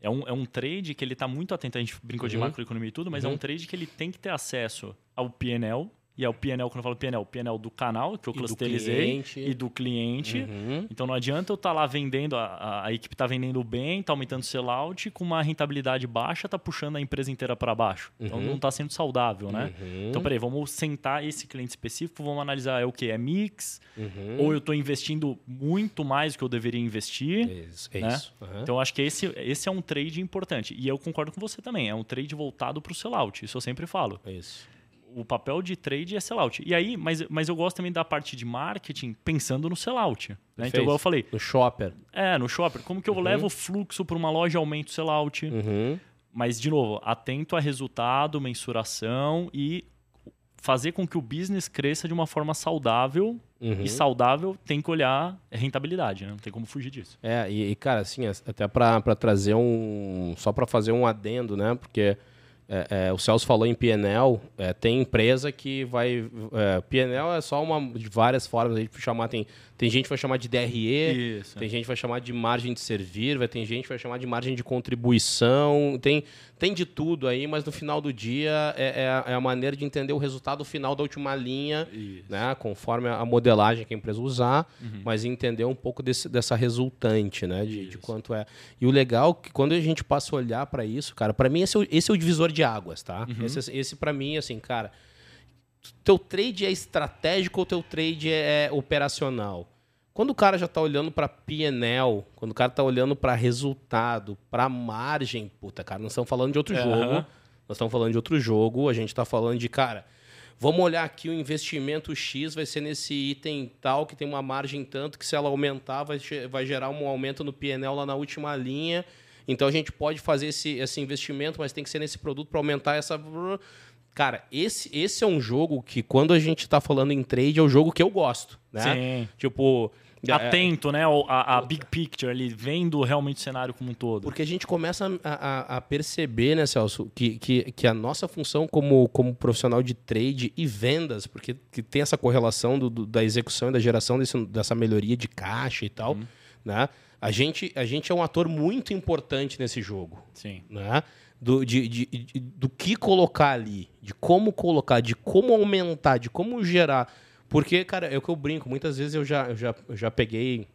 É um, é um trade que ele está muito atento, a gente brincou de Uhum. macroeconomia e tudo, mas é um trade que ele tem que ter acesso ao PNL, e é o PNL, quando eu falo PNL, o PNL do canal, que eu E clusterizei, e do cliente. Uhum. Então não adianta eu estar lá vendendo, a, a, equipe está vendendo bem, está aumentando o sellout, com uma rentabilidade baixa, está puxando a empresa inteira para baixo. Então Uhum. não está sendo saudável, né? Uhum. Então, peraí, vamos sentar esse cliente específico, vamos analisar é o que? É mix? Uhum. Ou eu estou investindo muito mais do que eu deveria investir? É isso. É né? isso. Uhum. Então, acho que esse, esse é um trade importante. E eu concordo com você também. É um trade voltado para o sellout. Isso eu sempre falo. É isso. O papel de trade é sellout. E aí, mas, mas eu gosto também da parte de marketing pensando no sellout. Né? Então, igual eu falei. No shopper. É, no shopper. Como que eu uhum. levo o fluxo para uma loja e aumento o sellout? Uhum. Mas, de novo, atento a resultado, mensuração e fazer com que o business cresça de uma forma saudável. Uhum. E saudável tem que olhar rentabilidade, né? Não tem como fugir disso. É, e, e cara, assim, até para trazer um. Só para fazer um adendo, né? Porque é, é, o Celso falou em PNL, é, tem empresa que vai. É, PNL é só uma de várias formas gente chamar. Tem, tem gente que vai chamar de DRE, Isso. tem gente que vai chamar de margem de servir, vai ter gente que vai chamar de margem de contribuição, tem, tem de tudo aí, mas no final do dia é, é, é a maneira de entender o resultado final da última linha, né, conforme a modelagem que a empresa usar, uhum. mas entender um pouco desse, dessa resultante, né, de, de, quanto é. E o legal é que quando a gente passa a olhar para isso, cara, para mim esse é, o, esse é o divisor de águas, tá? Uhum. Esse, esse para mim, assim, cara teu trade é estratégico ou teu trade é, é operacional? Quando o cara já está olhando para PNL, quando o cara está olhando para resultado, para margem, puta, cara, nós estamos falando de outro uhum. jogo. Nós estamos falando de outro jogo, a gente está falando de, cara, vamos olhar aqui o investimento X vai ser nesse item tal, que tem uma margem tanto, que se ela aumentar, vai, vai gerar um aumento no PNL lá na última linha. Então a gente pode fazer esse, esse investimento, mas tem que ser nesse produto para aumentar essa. Cara, esse, esse é um jogo que, quando a gente está falando em trade, é o jogo que eu gosto. Né? Sim. Tipo. É, Atento, né? A, a, big picture ali, vendo realmente o cenário como um todo. Porque a gente começa a, a, a, perceber, né, Celso, que, que, que a nossa função como, como profissional de trade e vendas, porque que tem essa correlação do, do, da execução e da geração desse, dessa melhoria de caixa e tal, uhum. né? A gente, a gente é um ator muito importante nesse jogo. Sim. Né? Do, de, de, de, do que colocar ali, de como colocar, de como aumentar, de como gerar. Porque, cara, é o que eu brinco. Muitas vezes eu já, eu já, eu já peguei,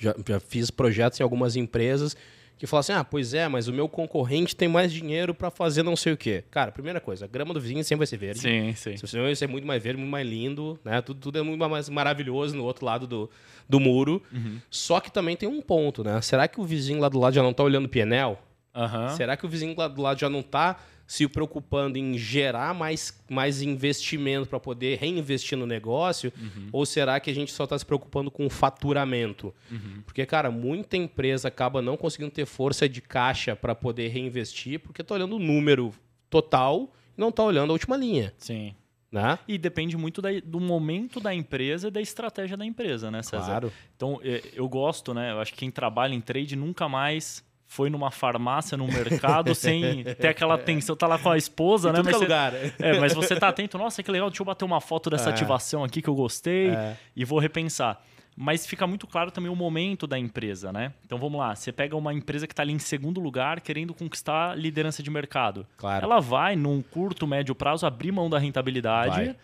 já, já fiz projetos em algumas empresas que falam assim: ah, pois é, mas o meu concorrente tem mais dinheiro para fazer não sei o quê. Cara, primeira coisa, a grama do vizinho sempre vai ser verde. Sim, sim. Seu vai ser muito mais verde, muito mais lindo, né? Tudo, tudo é muito mais maravilhoso no outro lado do, do muro. Uhum. Só que também tem um ponto, né? Será que o vizinho lá do lado já não tá olhando o pienel? Uhum. Será que o vizinho lá do lado já não está se preocupando em gerar mais, mais investimento para poder reinvestir no negócio? Uhum. Ou será que a gente só está se preocupando com o faturamento? Uhum. Porque, cara, muita empresa acaba não conseguindo ter força de caixa para poder reinvestir porque está olhando o número total e não está olhando a última linha. Sim. Né? E depende muito da, do momento da empresa e da estratégia da empresa, né, César? Claro. Então, é, eu gosto, né? Eu acho que quem trabalha em trade nunca mais foi numa farmácia, no mercado, sem ter aquela tensão. Tá lá com a esposa, em né? Mas você, lugar. É, mas você tá atento. Nossa, que legal, deixa eu bater uma foto dessa é. ativação aqui que eu gostei é. e vou repensar. Mas fica muito claro também o momento da empresa, né? Então vamos lá, você pega uma empresa que está ali em segundo lugar, querendo conquistar a liderança de mercado. Claro. Ela vai, num curto, médio prazo, abrir mão da rentabilidade. Vai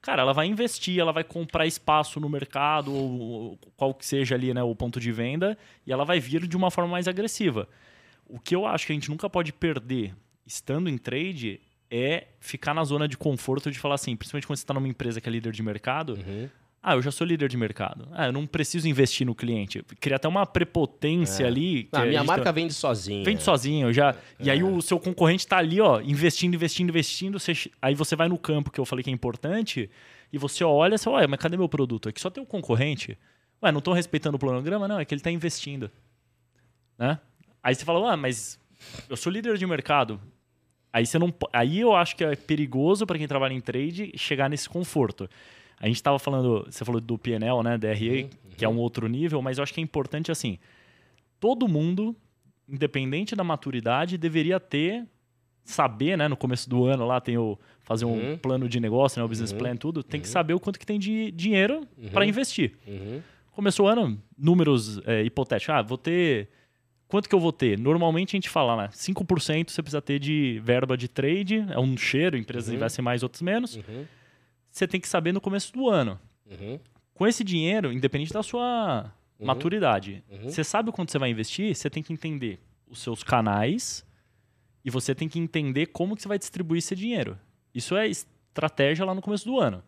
cara, ela vai investir, ela vai comprar espaço no mercado, ou qual que seja ali né, o ponto de venda, e ela vai vir de uma forma mais agressiva. O que eu acho que a gente nunca pode perder estando em trade é ficar na zona de conforto de falar assim, principalmente quando você está numa empresa que é líder de mercado. Uhum. Ah, eu já sou líder de mercado. Ah, eu não preciso investir no cliente. Cria até uma prepotência é. ali. Ah, a minha marca tá... vende sozinha. Vende sozinho, já. É. E aí o seu concorrente está ali, ó, investindo, investindo, investindo. Você... Aí você vai no campo que eu falei que é importante e você olha, você olha, mas cadê meu produto? Aqui só tem o um concorrente. Ué, não estou respeitando o planograma? Não, é que ele está investindo. Né? Aí você fala, ah, mas eu sou líder de mercado. Aí você não, aí eu acho que é perigoso para quem trabalha em trade chegar nesse conforto. A gente estava falando, você falou do PNL, né, DRA, uhum, que é um outro nível, mas eu acho que é importante assim, todo mundo, independente da maturidade, deveria ter saber, né, no começo do ano lá tem o fazer um uhum. plano de negócio, né, o business uhum. plan tudo, tem que uhum. saber o quanto que tem de dinheiro para uhum. investir. Uhum. Começou o ano, números é, hipotéticos, ah, vou ter quanto que eu vou ter? Normalmente a gente fala, né? 5% você precisa ter de verba de trade, é um cheiro, empresas uhum. investem mais, outros menos. Uhum. Você tem que saber no começo do ano. Uhum. Com esse dinheiro, independente da sua uhum. maturidade, uhum. você sabe quanto você vai investir, você tem que entender os seus canais e você tem que entender como que você vai distribuir esse dinheiro. Isso é estratégia lá no começo do ano.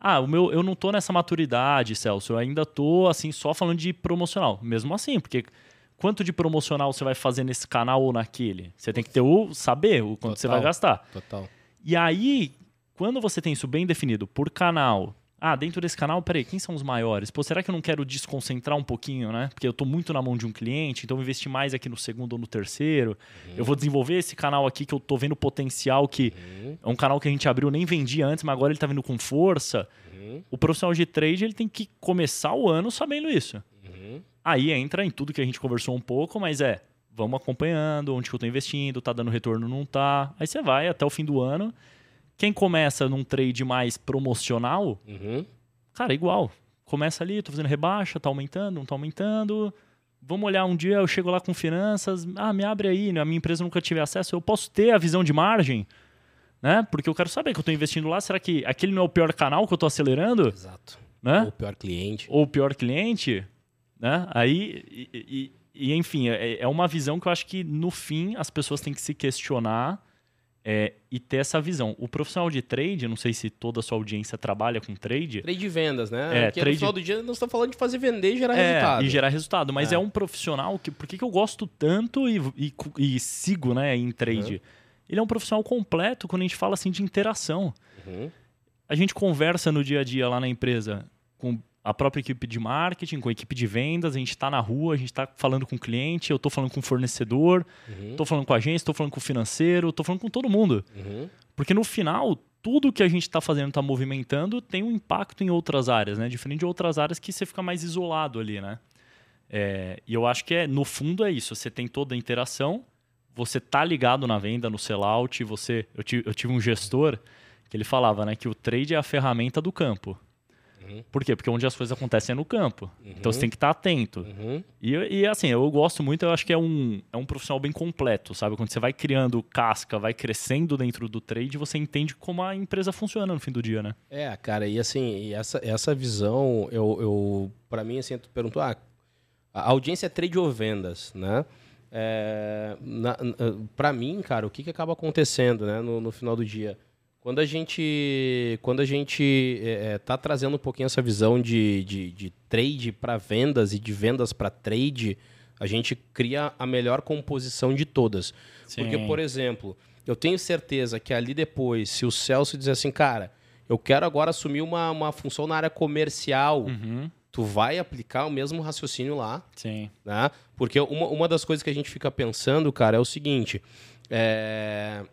Ah, o meu, eu não tô nessa maturidade, Celso. Eu ainda tô assim só falando de promocional. Mesmo assim, porque quanto de promocional você vai fazer nesse canal ou naquele. Você tem que ter o saber o quanto total, você vai gastar. Total. E aí, quando você tem isso bem definido por canal, ah, dentro desse canal, peraí, quem são os maiores? Pô, será que eu não quero desconcentrar um pouquinho, né? Porque eu tô muito na mão de um cliente, então eu investir mais aqui no segundo ou no terceiro. Uhum. Eu vou desenvolver esse canal aqui que eu tô vendo potencial, que uhum. é um canal que a gente abriu, nem vendia antes, mas agora ele tá vindo com força. Uhum. O profissional de trade, ele tem que começar o ano sabendo isso. Uhum. Aí entra em tudo que a gente conversou um pouco, mas é, vamos acompanhando, onde que eu tô investindo, tá dando retorno, não tá. Aí você vai até o fim do ano quem começa num trade mais promocional, uhum. cara, igual. Começa ali, tô fazendo rebaixa, tá aumentando, não tá aumentando. Vamos olhar um dia, eu chego lá com finanças, ah, me abre aí, né? a minha empresa nunca tive acesso, eu posso ter a visão de margem, né? Porque eu quero saber que eu estou investindo lá, será que aquele não é o pior canal que eu estou acelerando? Exato. Né? Ou o pior cliente. Ou o pior cliente, né? Aí, e, e, e enfim, é, é uma visão que eu acho que no fim as pessoas têm que se questionar é, e ter essa visão. O profissional de trade, não sei se toda a sua audiência trabalha com trade. Trade de vendas, né? É, Porque trade... no final do dia nós estamos falando de fazer vender e gerar é, resultado. E gerar resultado. Mas é, é um profissional que. Por que, que eu gosto tanto e, e, e sigo né, em trade? Uhum. Ele é um profissional completo quando a gente fala assim de interação. Uhum. A gente conversa no dia a dia lá na empresa com a própria equipe de marketing, com a equipe de vendas, a gente está na rua, a gente está falando com o cliente, eu estou falando com o fornecedor, estou uhum. falando com a agência, estou falando com o financeiro, estou falando com todo mundo. Uhum. Porque no final, tudo que a gente está fazendo, está movimentando, tem um impacto em outras áreas, né? Diferente de outras áreas que você fica mais isolado ali, né? É, e eu acho que é, no fundo é isso. Você tem toda a interação, você tá ligado na venda, no sellout, você. Eu tive, eu tive um gestor que ele falava, né, que o trade é a ferramenta do campo. Uhum. Por quê? Porque onde as coisas acontecem é no campo. Uhum. Então você tem que estar atento. Uhum. E, e, assim, eu gosto muito, eu acho que é um, é um profissional bem completo, sabe? Quando você vai criando casca, vai crescendo dentro do trade, você entende como a empresa funciona no fim do dia, né? É, cara, e assim, e essa, essa visão, eu, eu para mim, assim, tu perguntou, ah, a audiência é trade ou vendas, né? É, para mim, cara, o que, que acaba acontecendo né, no, no final do dia? Quando a gente, quando a gente é, é, tá trazendo um pouquinho essa visão de, de, de trade para vendas e de vendas para trade, a gente cria a melhor composição de todas. Sim. Porque, por exemplo, eu tenho certeza que ali depois, se o Celso dizer assim, cara, eu quero agora assumir uma, uma função na área comercial, uhum. tu vai aplicar o mesmo raciocínio lá. Sim. Né? Porque uma, uma das coisas que a gente fica pensando, cara, é o seguinte. É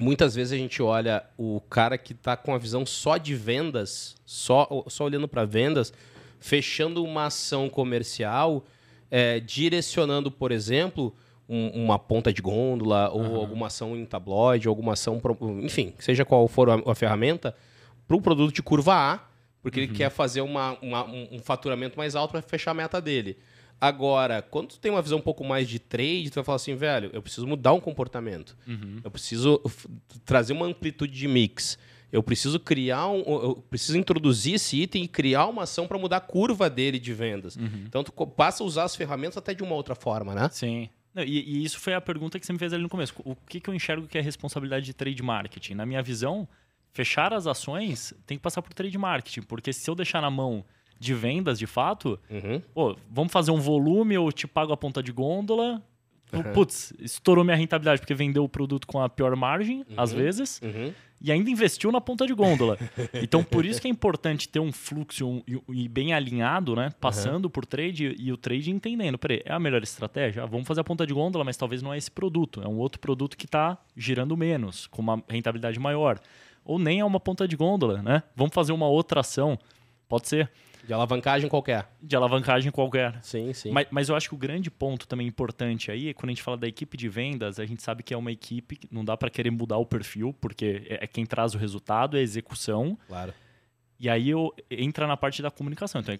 muitas vezes a gente olha o cara que está com a visão só de vendas, só, só olhando para vendas, fechando uma ação comercial, é, direcionando, por exemplo, um, uma ponta de gôndola ou uhum. alguma ação em tabloide, alguma ação, enfim, seja qual for a, a ferramenta, para o produto de curva A, porque uhum. ele quer fazer uma, uma, um faturamento mais alto para fechar a meta dele. Agora, quando tu tem uma visão um pouco mais de trade, tu vai falar assim, velho, eu preciso mudar um comportamento. Uhum. Eu preciso trazer uma amplitude de mix. Eu preciso criar um. Eu preciso introduzir esse item e criar uma ação para mudar a curva dele de vendas. Uhum. Então tu passa a usar as ferramentas até de uma outra forma, né? Sim. Não, e, e, isso foi a pergunta que você me fez ali no começo. O que, que eu enxergo que é responsabilidade de trade marketing? Na minha visão, fechar as ações tem que passar por trade marketing, porque se eu deixar na mão de vendas, de fato, uhum. pô, vamos fazer um volume, eu te pago a ponta de gôndola. Uhum. Putz, estourou minha rentabilidade porque vendeu o produto com a pior margem, uhum. às vezes, uhum. e ainda investiu na ponta de gôndola. então, por isso que é importante ter um fluxo um, e, bem alinhado, né? Passando por trade e o trade entendendo. Peraí, é a melhor estratégia? Ah, vamos fazer a ponta de gôndola, mas talvez não é esse produto. É um outro produto que está girando menos, com uma rentabilidade maior. Ou nem é uma ponta de gôndola, né? Vamos fazer uma outra ação. Pode ser. De alavancagem qualquer. De alavancagem qualquer. Sim, sim. Mas, mas eu acho que o grande ponto também importante aí é quando a gente fala da equipe de vendas, a gente sabe que é uma equipe que não dá para querer mudar o perfil, porque é, é quem traz o resultado, é a execução. Claro. E aí eu, entra na parte da comunicação. Então,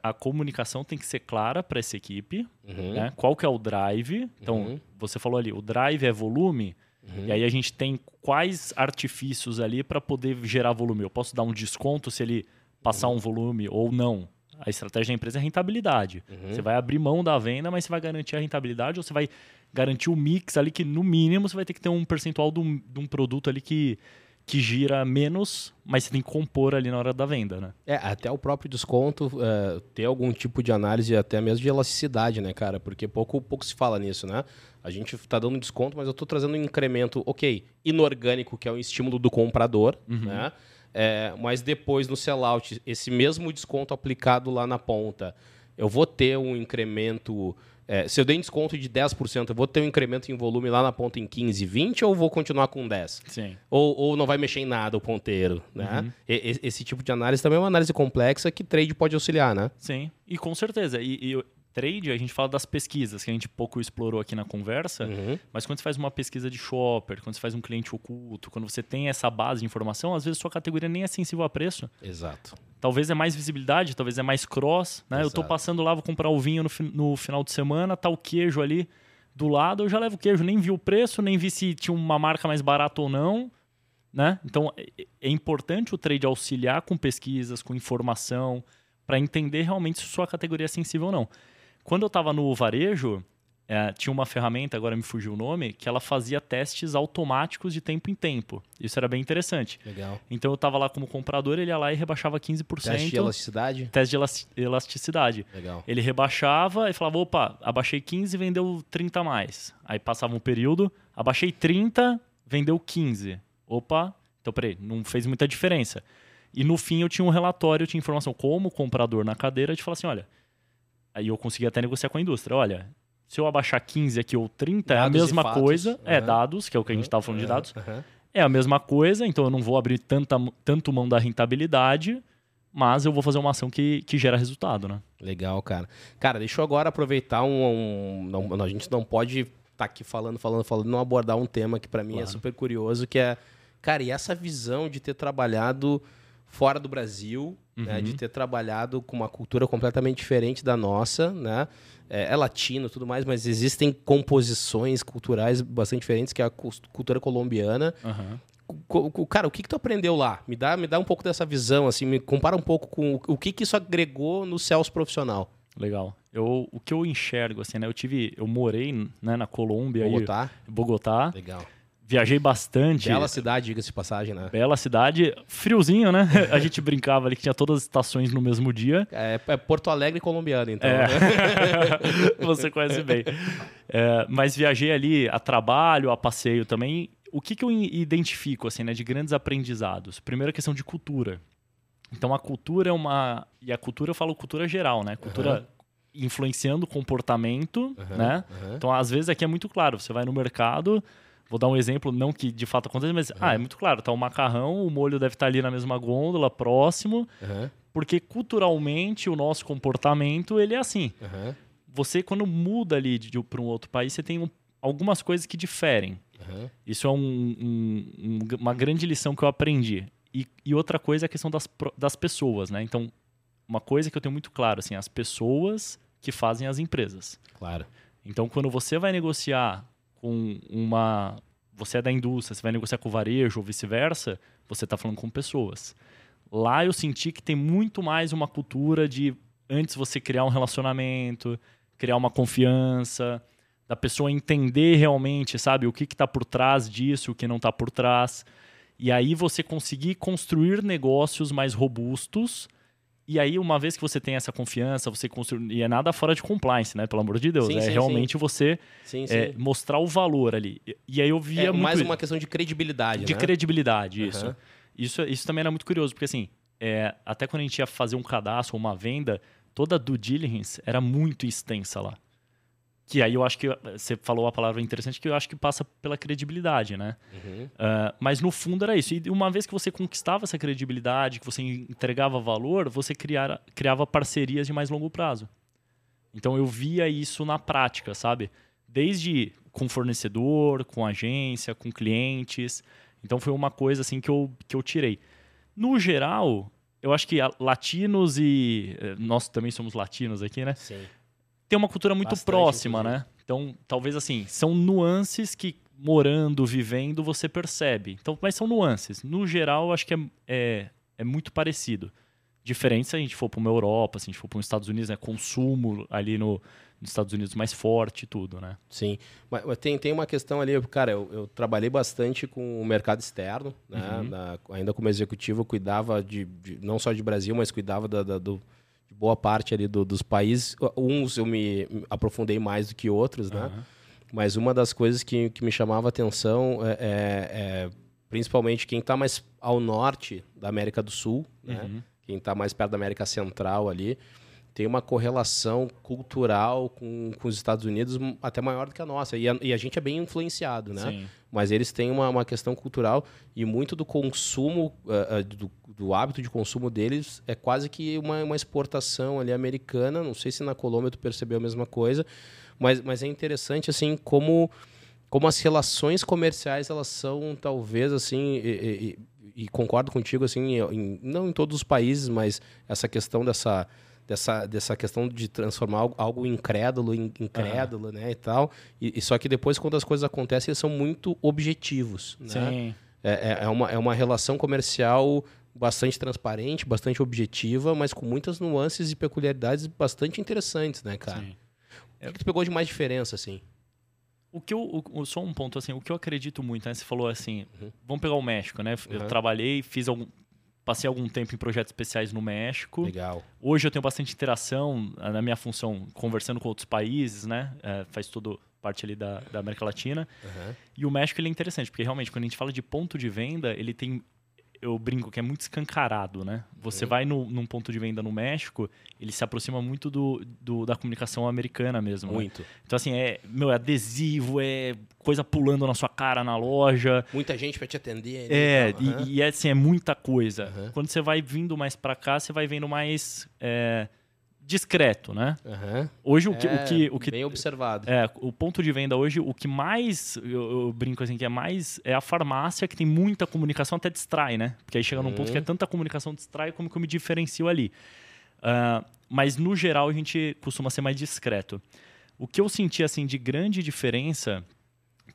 a comunicação tem que ser clara para essa equipe. Uhum. Né? Qual que é o drive? Então, uhum. você falou ali, o drive é volume. Uhum. E aí a gente tem quais artifícios ali para poder gerar volume. Eu posso dar um desconto se ele passar uhum. um volume ou não. A estratégia da empresa é rentabilidade. Uhum. Você vai abrir mão da venda, mas você vai garantir a rentabilidade ou você vai garantir o mix ali que, no mínimo, você vai ter que ter um percentual de um, de um produto ali que, que gira menos, mas você tem que compor ali na hora da venda, né? É, até o próprio desconto uh, ter algum tipo de análise até mesmo de elasticidade, né, cara? Porque pouco, pouco se fala nisso, né? A gente está dando desconto, mas eu estou trazendo um incremento, ok, inorgânico, que é o estímulo do comprador, uhum. né? É, mas depois no sellout, esse mesmo desconto aplicado lá na ponta, eu vou ter um incremento é, se eu dei desconto de 10%, eu vou ter um incremento em volume lá na ponta em 15, 20 ou vou continuar com 10? Sim. Ou, ou não vai mexer em nada o ponteiro, né? Uhum. E, esse tipo de análise também é uma análise complexa que trade pode auxiliar, né? Sim, e com certeza. E, e trade, a gente fala das pesquisas, que a gente pouco explorou aqui na conversa, uhum. mas quando você faz uma pesquisa de shopper, quando você faz um cliente oculto, quando você tem essa base de informação, às vezes sua categoria nem é sensível a preço. Exato. Talvez é mais visibilidade, talvez é mais cross, né? Exato. Eu estou passando lá, vou comprar o vinho no, no final de semana, tá o queijo ali do lado, eu já levo o queijo, nem vi o preço, nem vi se tinha uma marca mais barata ou não. Né? Então é, é importante o trade auxiliar com pesquisas, com informação, para entender realmente se sua categoria é sensível ou não. Quando eu estava no varejo, é, tinha uma ferramenta, agora me fugiu o nome, que ela fazia testes automáticos de tempo em tempo. Isso era bem interessante. Legal. Então eu estava lá como comprador, ele ia lá e rebaixava 15%. Teste de elasticidade? Teste de elasticidade. Legal. Ele rebaixava e falava, opa, abaixei 15 e vendeu 30 a mais. Aí passava um período, abaixei 30, vendeu 15. Opa, então peraí, não fez muita diferença. E no fim eu tinha um relatório, eu tinha informação como comprador na cadeira de falar assim, olha, Aí eu consegui até negociar com a indústria. Olha, se eu abaixar 15 aqui ou 30, dados é a mesma coisa. Uhum. É, dados, que é o que a gente estava falando uhum. de dados. Uhum. É a mesma coisa, então eu não vou abrir tanta, tanto mão da rentabilidade, mas eu vou fazer uma ação que, que gera resultado, né? Legal, cara. Cara, deixa eu agora aproveitar um. um não, a gente não pode estar tá aqui falando, falando, falando, não abordar um tema que para mim é claro. é super curioso, que é, cara, e essa visão de ter trabalhado fora do Brasil, uhum. né, de uhum. ter trabalhado com uma cultura completamente diferente da nossa, né? É, é, latino tudo mais, mas existem composições culturais bastante diferentes, que é a cultura colombiana. Uhum. Cara, o que, que tu aprendeu lá? Me dá, me dá um pouco dessa visão, assim, me compara um pouco com o que, que isso agregou no Celso profissional. Legal. Eu, o que eu enxergo, assim, né? Eu tive. Eu morei né, na Colômbia. Bogotá. Aí, Bogotá. Legal. Viajei bastante. Bela cidade, diga-se de passagem, né? Bela cidade. Friozinho, né? A gente brincava ali que tinha todas as estações no mesmo dia. É, é Porto Alegre colombiano, então. É. Né? Você conhece bem. É, mas viajei ali a trabalho, a passeio também. O que, que eu identifico, assim, né, de grandes aprendizados? Primeiro, a questão de cultura. Então, a cultura é uma... E a cultura, eu falo cultura geral, né? Cultura... Uhum influenciando o comportamento, uhum, né? Uhum. Então, às vezes aqui é muito claro, você vai no mercado, Vou dar um exemplo, não que de fato aconteça, mas uhum. ah, é muito claro, tá o macarrão, o molho deve estar tá ali na mesma gôndola, próximo, uhum. porque culturalmente o nosso comportamento ele é assim. Uhum. Você quando muda ali para um outro país, você tem um, algumas coisas que diferem. Isso é um, um, uma grande lição que eu aprendi. E, e, outra coisa é a questão das, das pessoas, né? Então, uma coisa que eu tenho muito claro, assim, as pessoas que fazem as empresas. Claro. Então, quando você vai negociar com uma. Você é da indústria, você vai negociar com o varejo ou vice-versa, você está falando com pessoas. Lá eu senti que tem muito mais uma cultura de antes você criar um relacionamento, criar uma confiança, da pessoa entender realmente, sabe, o que está por trás disso, o que não está por trás. E aí você conseguir construir negócios mais robustos e aí, uma vez que você tem essa confiança, você construir. E é nada fora de compliance, né? Pelo amor de Deus. Sim, é sim, realmente sim. você é, mostrar o valor ali. E aí eu via. É muito... mais uma questão de credibilidade. De né? credibilidade, uhum. isso. isso. Isso também era muito curioso, porque assim, é, até quando a gente ia fazer um cadastro ou uma venda, toda a due diligence era muito extensa lá. Que aí eu acho que você falou a palavra interessante que eu acho que passa pela credibilidade, né? Uhum. Uh, mas no fundo era isso. E uma vez que você conquistava essa credibilidade, que você entregava valor, você criara, criava parcerias de mais longo prazo. Então eu via isso na prática, sabe? Desde com fornecedor, com agência, com clientes. Então foi uma coisa assim que eu, que eu tirei. No geral, eu acho que latinos e. Eh, nós também somos latinos aqui, né? Sim tem uma cultura muito Bastante, próxima, inclusive. né? Então, talvez assim, são nuances que morando, vivendo, você percebe. Então, mas são nuances. No geral, acho que é, é, é muito parecido. Diferente se a gente for para uma Europa, se a gente for para os Estados Unidos, né? Consumo ali no, nos Estados Unidos mais forte e tudo, né? Sim, mas, mas, tem, tem uma questão ali, cara, eu, eu trabalhei bastante com o mercado externo, né? Uhum. Na, ainda como executivo, eu cuidava de, de, não só de Brasil, mas cuidava da, da, do, de boa parte ali do, dos países. Uns eu me aprofundei mais do que outros, né? Uhum. Mas uma das coisas que, que me chamava a atenção é, é, é principalmente quem está mais ao norte da América do Sul, né? Uhum. Quem está mais perto da América Central ali tem uma correlação cultural com, com os Estados Unidos até maior do que a nossa. E a, e a gente é bem influenciado, né? Sim. Mas eles têm uma, uma questão cultural e muito do consumo, uh, uh, do, do, hábito de consumo deles é quase que uma, uma exportação ali americana. Não sei se na Colômbia tu percebeu a mesma coisa, mas, mas é interessante, assim, como, como as relações comerciais, elas são, talvez, assim... E, e, e concordo contigo, assim, em, não em todos os países, mas essa questão dessa dessa, dessa questão de transformar algo, algo incrédulo em incrédulo, uhum. né, e tal. E, e, só que depois, quando as coisas acontecem, eles são muito objetivos, né? Sim. É, é, é, uma, é uma relação comercial bastante transparente, bastante objetiva, mas com muitas nuances e peculiaridades bastante interessantes, né, cara? Sim. O que, que tu pegou de mais diferença, assim? O que eu, o, só um ponto assim, o que eu acredito muito, né? Você falou assim, uhum. vamos pegar o México, né? Eu uhum. trabalhei, fiz algum, Passei algum tempo em projetos especiais no México. Legal. Hoje eu tenho bastante interação eh, na minha função, conversando com outros países, né? É, faz tudo parte ali da, da América Latina. Uhum. E o México ele é interessante, porque realmente, quando a gente fala de ponto de venda, ele tem eu brinco que é muito escancarado, né? Você uhum. vai no, num ponto de venda no México, ele se aproxima muito do, do da comunicação americana mesmo. Né? Muito. Né? Então, assim, é, meu, é adesivo, é coisa pulando na sua cara na loja. Muita gente para te atender. É, uhum. e, e, assim, é muita coisa. Uhum. Quando você vai vindo mais para cá, você vai vendo mais... É, discreto, né? Uhum. Hoje o que, é, o que, o que bem observado. É, o ponto de venda hoje, o que mais eu, eu, brinco assim que é mais é a farmácia que tem muita comunicação até distrai, né? Porque aí chega uhum. num ponto que é uhum. tanta comunicação distrai como que eu me diferencio ali. Uh, mas no geral a gente costuma ser mais discreto. O que eu senti assim de grande diferença,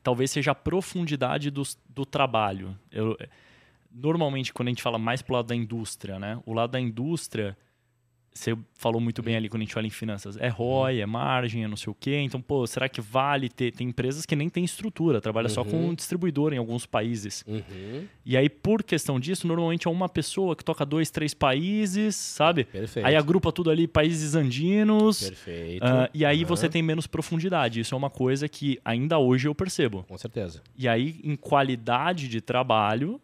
talvez seja a profundidade do, do trabalho. Eu, normalmente quando a gente fala mais pro lado da indústria, né? O lado da indústria você falou muito bem ali quando a gente olha em finanças. É ROI, é margem, é não sei o quê. Então, pô, será que vale ter. Tem empresas que nem têm estrutura, trabalha uhum. só com um distribuidor em alguns países. Uhum. E aí, por questão disso, normalmente é uma pessoa que toca dois, três países, sabe? Perfeito. Aí agrupa tudo ali, países andinos. Perfeito. Uh, e aí uhum. você tem menos profundidade. Isso é uma coisa que ainda hoje eu percebo. Com certeza. E aí, em qualidade de trabalho,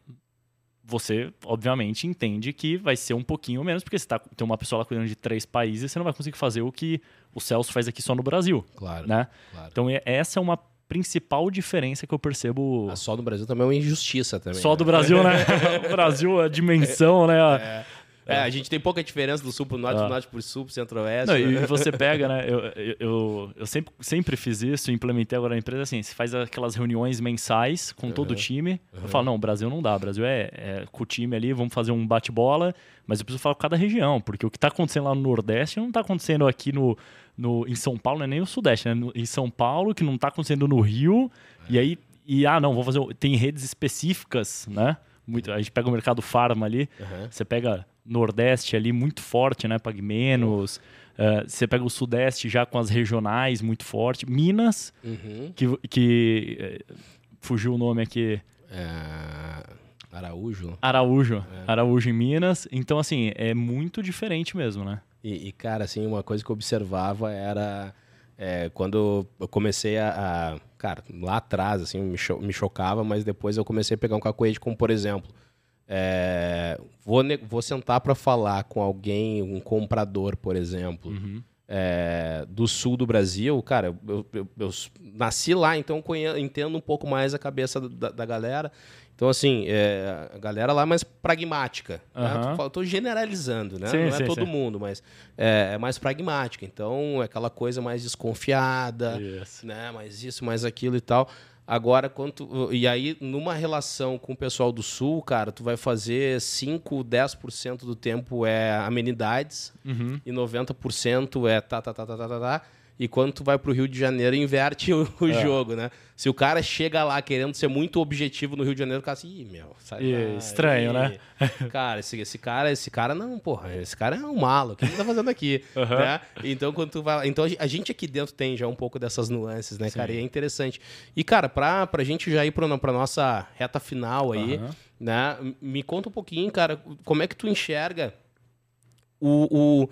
você, obviamente, entende que vai ser um pouquinho menos, porque você tá, tem uma pessoa lá cuidando de três países, você não vai conseguir fazer o que o Celso faz aqui só no Brasil. Claro. Né? claro. Então, essa é uma principal diferença que eu percebo. Ah, só do Brasil também é uma injustiça também. Só né? do Brasil, né? o Brasil, a dimensão, né? É. É, a gente tem pouca diferença do sul pro norte, ah. do norte pro sul, pro centro-oeste. Né? E você pega, né? Eu, eu, eu, sempre, sempre fiz isso, implementei agora na empresa assim: você faz aquelas reuniões mensais com uhum. todo o time. Uhum. Eu falo, não, o Brasil não dá. O Brasil é, é com o time ali, vamos fazer um bate-bola, mas eu preciso falar com cada região, porque o que está acontecendo lá no Nordeste não está acontecendo aqui no, no, em São Paulo, não é nem no Sudeste, né? No, em São Paulo, que não está acontecendo no Rio, é. e aí. E, ah, não, vou fazer. Tem redes específicas, né? Muito, a gente pega o mercado farma ali, uhum. você pega Nordeste ali muito forte, né? Pague menos. Uh, você pega o Sudeste já com as regionais muito forte. Minas, uhum. que, que uh, fugiu o nome aqui. É... Araújo. Araújo. É. Araújo em Minas. Então, assim, é muito diferente mesmo, né? E, e cara, assim, uma coisa que eu observava era é, quando eu comecei a, a, Cara, lá atrás, assim, me, cho me chocava, mas depois eu comecei a pegar um cacoete, como por exemplo. É, vou, vou sentar para falar com alguém, um comprador, por exemplo, uhum. É, do sul do Brasil. Cara, eu, eu, eu nasci lá, então entendo um pouco mais a cabeça da, da galera. Então, assim, é, a galera lá é mais pragmática. Uhum. Né? Estou generalizando, né? Sim, Não é sim, todo sim. mundo, mas é, é, mais pragmática. Então, é aquela coisa mais desconfiada, isso. né? Mais isso, mais aquilo e tal. Agora, quanto. E aí, numa relação com o pessoal do sul, cara, tu vai fazer 5, 10% do tempo é amenidades uhum. e 90% é tá, tá, tá, tá, tá, tá, tá. E quando tu vai pro Rio de Janeiro, inverte o, o é. jogo, né? Se o cara chega lá querendo ser muito objetivo no Rio de Janeiro, o cara assim, Ih, meu, sai e, Estranho, né? Cara, esse, esse cara, esse cara não, porra, esse cara é um malo, o que ele tá fazendo aqui? Uhum. Né? Então, quando tu vai. Então, a gente aqui dentro tem já um pouco dessas nuances, né, Sim. cara? E é interessante. E, cara, pra, pra gente já ir pra, pra nossa reta final aí, uhum. né? Me conta um pouquinho, cara, como é que tu enxerga o. o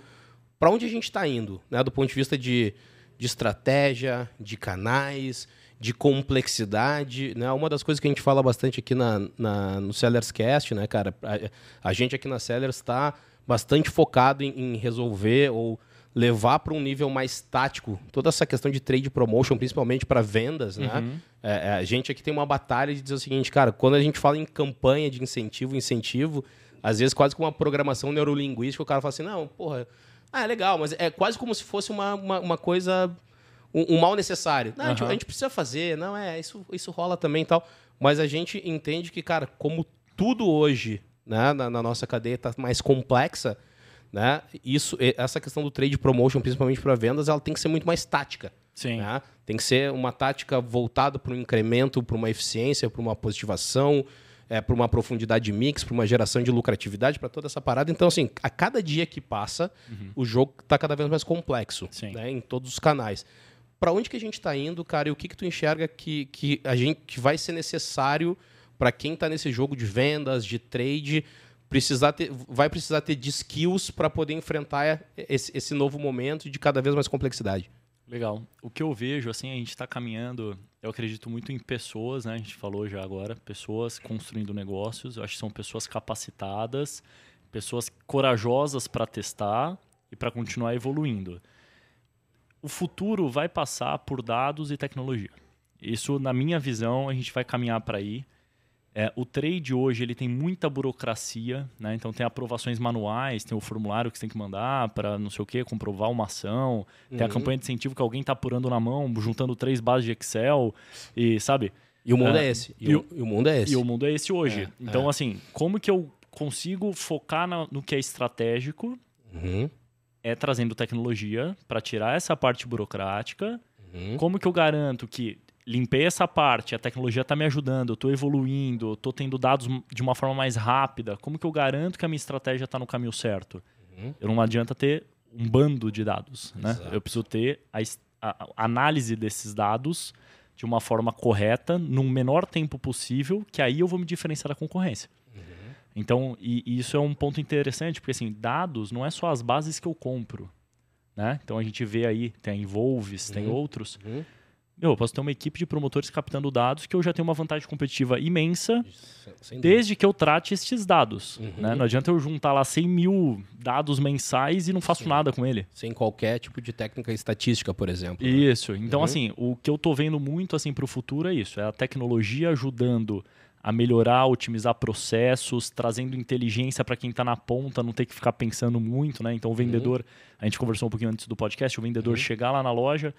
para onde a gente está indo, né? Do ponto de vista de de estratégia, de canais, de complexidade, né? Uma das coisas que a gente fala bastante aqui na, na no Sellers Cast, né, cara? A, a gente aqui na Sellers está bastante focado em, em, resolver ou levar para um nível mais tático toda essa questão de trade promotion, principalmente para vendas, né? Uhum. É, é, a gente aqui tem uma batalha de dizer o seguinte, cara, quando a gente fala em campanha de incentivo, incentivo, às vezes quase com uma programação neurolinguística, o cara fala assim, não, porra, ah, é legal, mas é quase como se fosse uma, uma, uma coisa. Um, um, mal necessário. Não, uhum. a, gente, a, gente, precisa fazer, não, é, isso, isso rola também e tal. Mas a gente entende que, cara, como tudo hoje né, na, na nossa cadeia está mais complexa, né? Isso, essa questão do trade promotion, principalmente para vendas, ela tem que ser muito mais tática. Sim. Né? Tem que ser uma tática voltada para um incremento, para uma eficiência, para uma positivação, é, para uma profundidade de mix, para uma geração de lucratividade, para toda essa parada. Então, assim, a cada dia que passa, uhum. o jogo está cada vez mais complexo né, em todos os canais. Para onde que a gente está indo, cara, e o que, que tu enxerga que, que, a gente, que vai ser necessário para quem está nesse jogo de vendas, de trade, precisar ter, vai precisar ter de skills para poder enfrentar esse, esse novo momento de cada vez mais complexidade? Legal. O que eu vejo, assim, a gente está caminhando, eu acredito muito em pessoas, né? A gente falou já agora, pessoas construindo negócios. Eu acho que são pessoas capacitadas, pessoas corajosas para testar e para continuar evoluindo. O futuro vai passar por dados e tecnologia. Isso, na minha visão, a gente vai caminhar para aí. É, o trade hoje ele tem muita burocracia, né? então tem aprovações manuais, tem o formulário que você tem que mandar para não sei o que, comprovar uma ação, uhum. tem a uhum. campanha de incentivo que alguém está apurando na mão, juntando três bases de Excel, e sabe? E o mundo é, é esse. E, e, o, e, o, mundo é esse. E o mundo é esse hoje. É, então, é. assim, como que eu consigo focar na, no que é estratégico, uhum. é trazendo tecnologia para tirar essa parte burocrática. Uhum. Como que eu garanto que limpei essa parte, a tecnologia está me ajudando, eu estou evoluindo, estou tendo dados de uma forma mais rápida. Como que eu garanto que a minha estratégia está no caminho certo? Uhum. Eu não adianta ter um bando de dados, né? Eu preciso ter a, a, a, análise desses dados de uma forma correta, num menor tempo possível, que aí eu vou me diferenciar da concorrência. Uhum. Então, e, e isso é um ponto interessante, porque assim, dados não é só as bases que eu compro, né? Então a gente vê aí, tem a Involves, uhum. tem outros. Uhum eu posso ter uma equipe de promotores captando dados que eu já tenho uma vantagem competitiva imensa desde que eu trate estes dados. Uhum. Né? Não adianta eu juntar lá 100 mil dados mensais e não faço Sim. nada com ele. Sem qualquer tipo de técnica estatística, por exemplo. Né? Isso. Né? Então, uhum. assim, o que eu estou vendo muito assim, para o futuro é isso. É a tecnologia ajudando a melhorar, otimizar processos, trazendo inteligência para quem está na ponta, não ter que ficar pensando muito. Né? Então, o vendedor, uhum. a gente conversou um pouquinho antes do podcast, o vendedor uhum. chegar lá na loja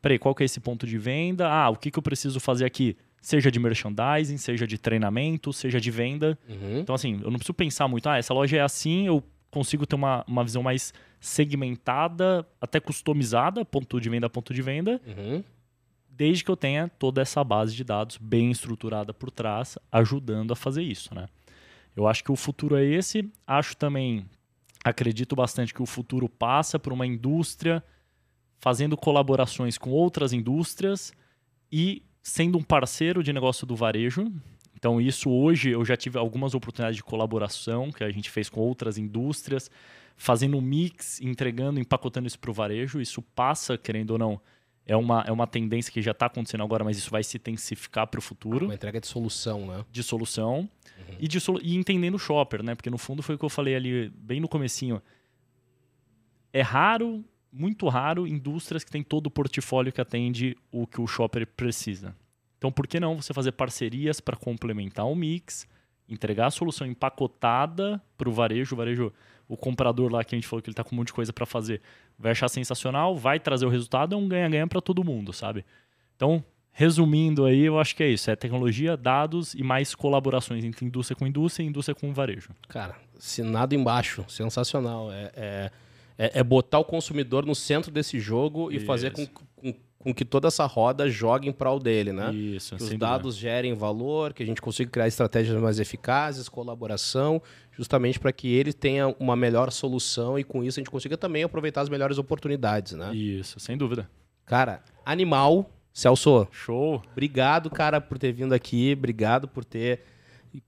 peraí, qual que é esse ponto de venda? Ah, o que, que eu preciso fazer aqui? Seja de merchandising, seja de treinamento, seja de venda. Uhum. Então, assim, eu não preciso pensar muito, ah, essa loja é assim, eu consigo ter uma, uma visão mais segmentada, até customizada, ponto de venda a ponto de venda, uhum. desde que eu tenha toda essa base de dados bem estruturada por trás, ajudando a fazer isso, né? Eu acho que o futuro é esse. Acho também, acredito bastante que o futuro passa por uma indústria fazendo colaborações com outras indústrias e sendo um parceiro de negócio do varejo. Então, isso hoje eu já tive algumas oportunidades de colaboração que a gente fez com outras indústrias, fazendo um mix, entregando, empacotando isso para o varejo. Isso passa, querendo ou não, é uma, é uma tendência que já está acontecendo agora, mas isso vai se intensificar para o futuro. Uma entrega de solução, né? De solução. Uhum. E, de solu e entendendo o shopper, né? Porque no fundo foi o que eu falei ali bem no comecinho. É raro muito raro indústrias que têm todo o portfólio que atende o que o shopper precisa. Então, por que não você fazer parcerias para complementar o mix, entregar a solução empacotada para o varejo, o varejo, o comprador lá que a gente falou que ele está com um monte de coisa para fazer, vai achar sensacional, vai trazer o resultado, é um ganha-ganha para todo mundo, sabe? Então, resumindo aí, eu acho que é isso, é tecnologia, dados e mais colaborações entre indústria com indústria e indústria com varejo. Cara, assinado embaixo, sensacional. é... é é, é botar o consumidor no centro desse jogo e Isso. fazer com, com, com que toda essa roda jogue em prol dele, né? Isso, que os dados gerem valor, que a gente consiga criar estratégias mais eficazes, colaboração, justamente para que ele tenha uma melhor solução e com isso a gente consiga também aproveitar as melhores oportunidades, né? Isso, sem dúvida. Cara, animal, Celso, Show. obrigado, cara, por ter vindo aqui, obrigado por ter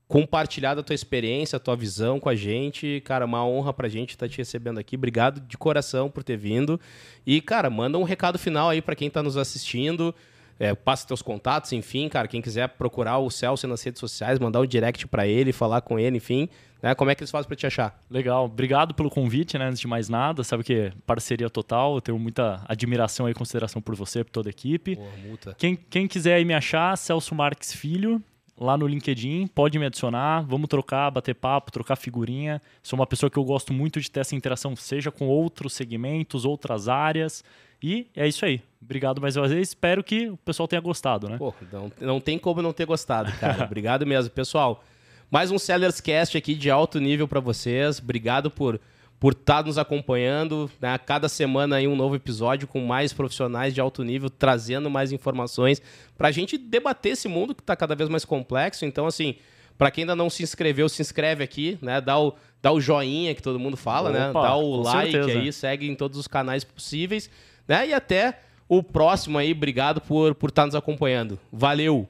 compartilhado a tua experiência, a tua visão com a gente. Cara, uma honra pra gente estar te recebendo aqui. Obrigado de coração por ter vindo. E, cara, manda um recado final aí para quem tá nos assistindo. É, passa teus contatos, enfim, cara, quem quiser procurar o Celso nas redes sociais, mandar um direct para ele, falar com ele, enfim, né? Como é que eles fazem para te achar? Legal, obrigado pelo convite, né? Antes de mais nada, sabe que parceria total, eu tenho muita admiração e consideração por você, por toda a equipe. Pô, multa. Quem, quem quiser aí me achar, Celso Marques Filho, lá no LinkedIn, pode me adicionar, vamos trocar, bater papo, trocar figurinha. Sou uma pessoa que eu gosto muito de ter essa interação, seja com outros segmentos, outras áreas. E é isso aí. Obrigado mais uma vez. Espero que o pessoal tenha gostado, né? Pô, não, não tem como não ter gostado, cara. Obrigado mesmo. Pessoal, mais um Sellers Cast aqui de alto nível para vocês. Obrigado por por estar nos acompanhando. Né? Cada semana aí um novo episódio com mais profissionais de alto nível, trazendo mais informações para a gente debater esse mundo que está cada vez mais complexo. Então, assim, para quem ainda não se inscreveu, se inscreve aqui, né? Dá o, dá o joinha que todo mundo fala, né? Opa, Dá o like certeza. aí, segue em todos os canais possíveis, né? E até o próximo aí. Obrigado por por estar nos acompanhando. Valeu!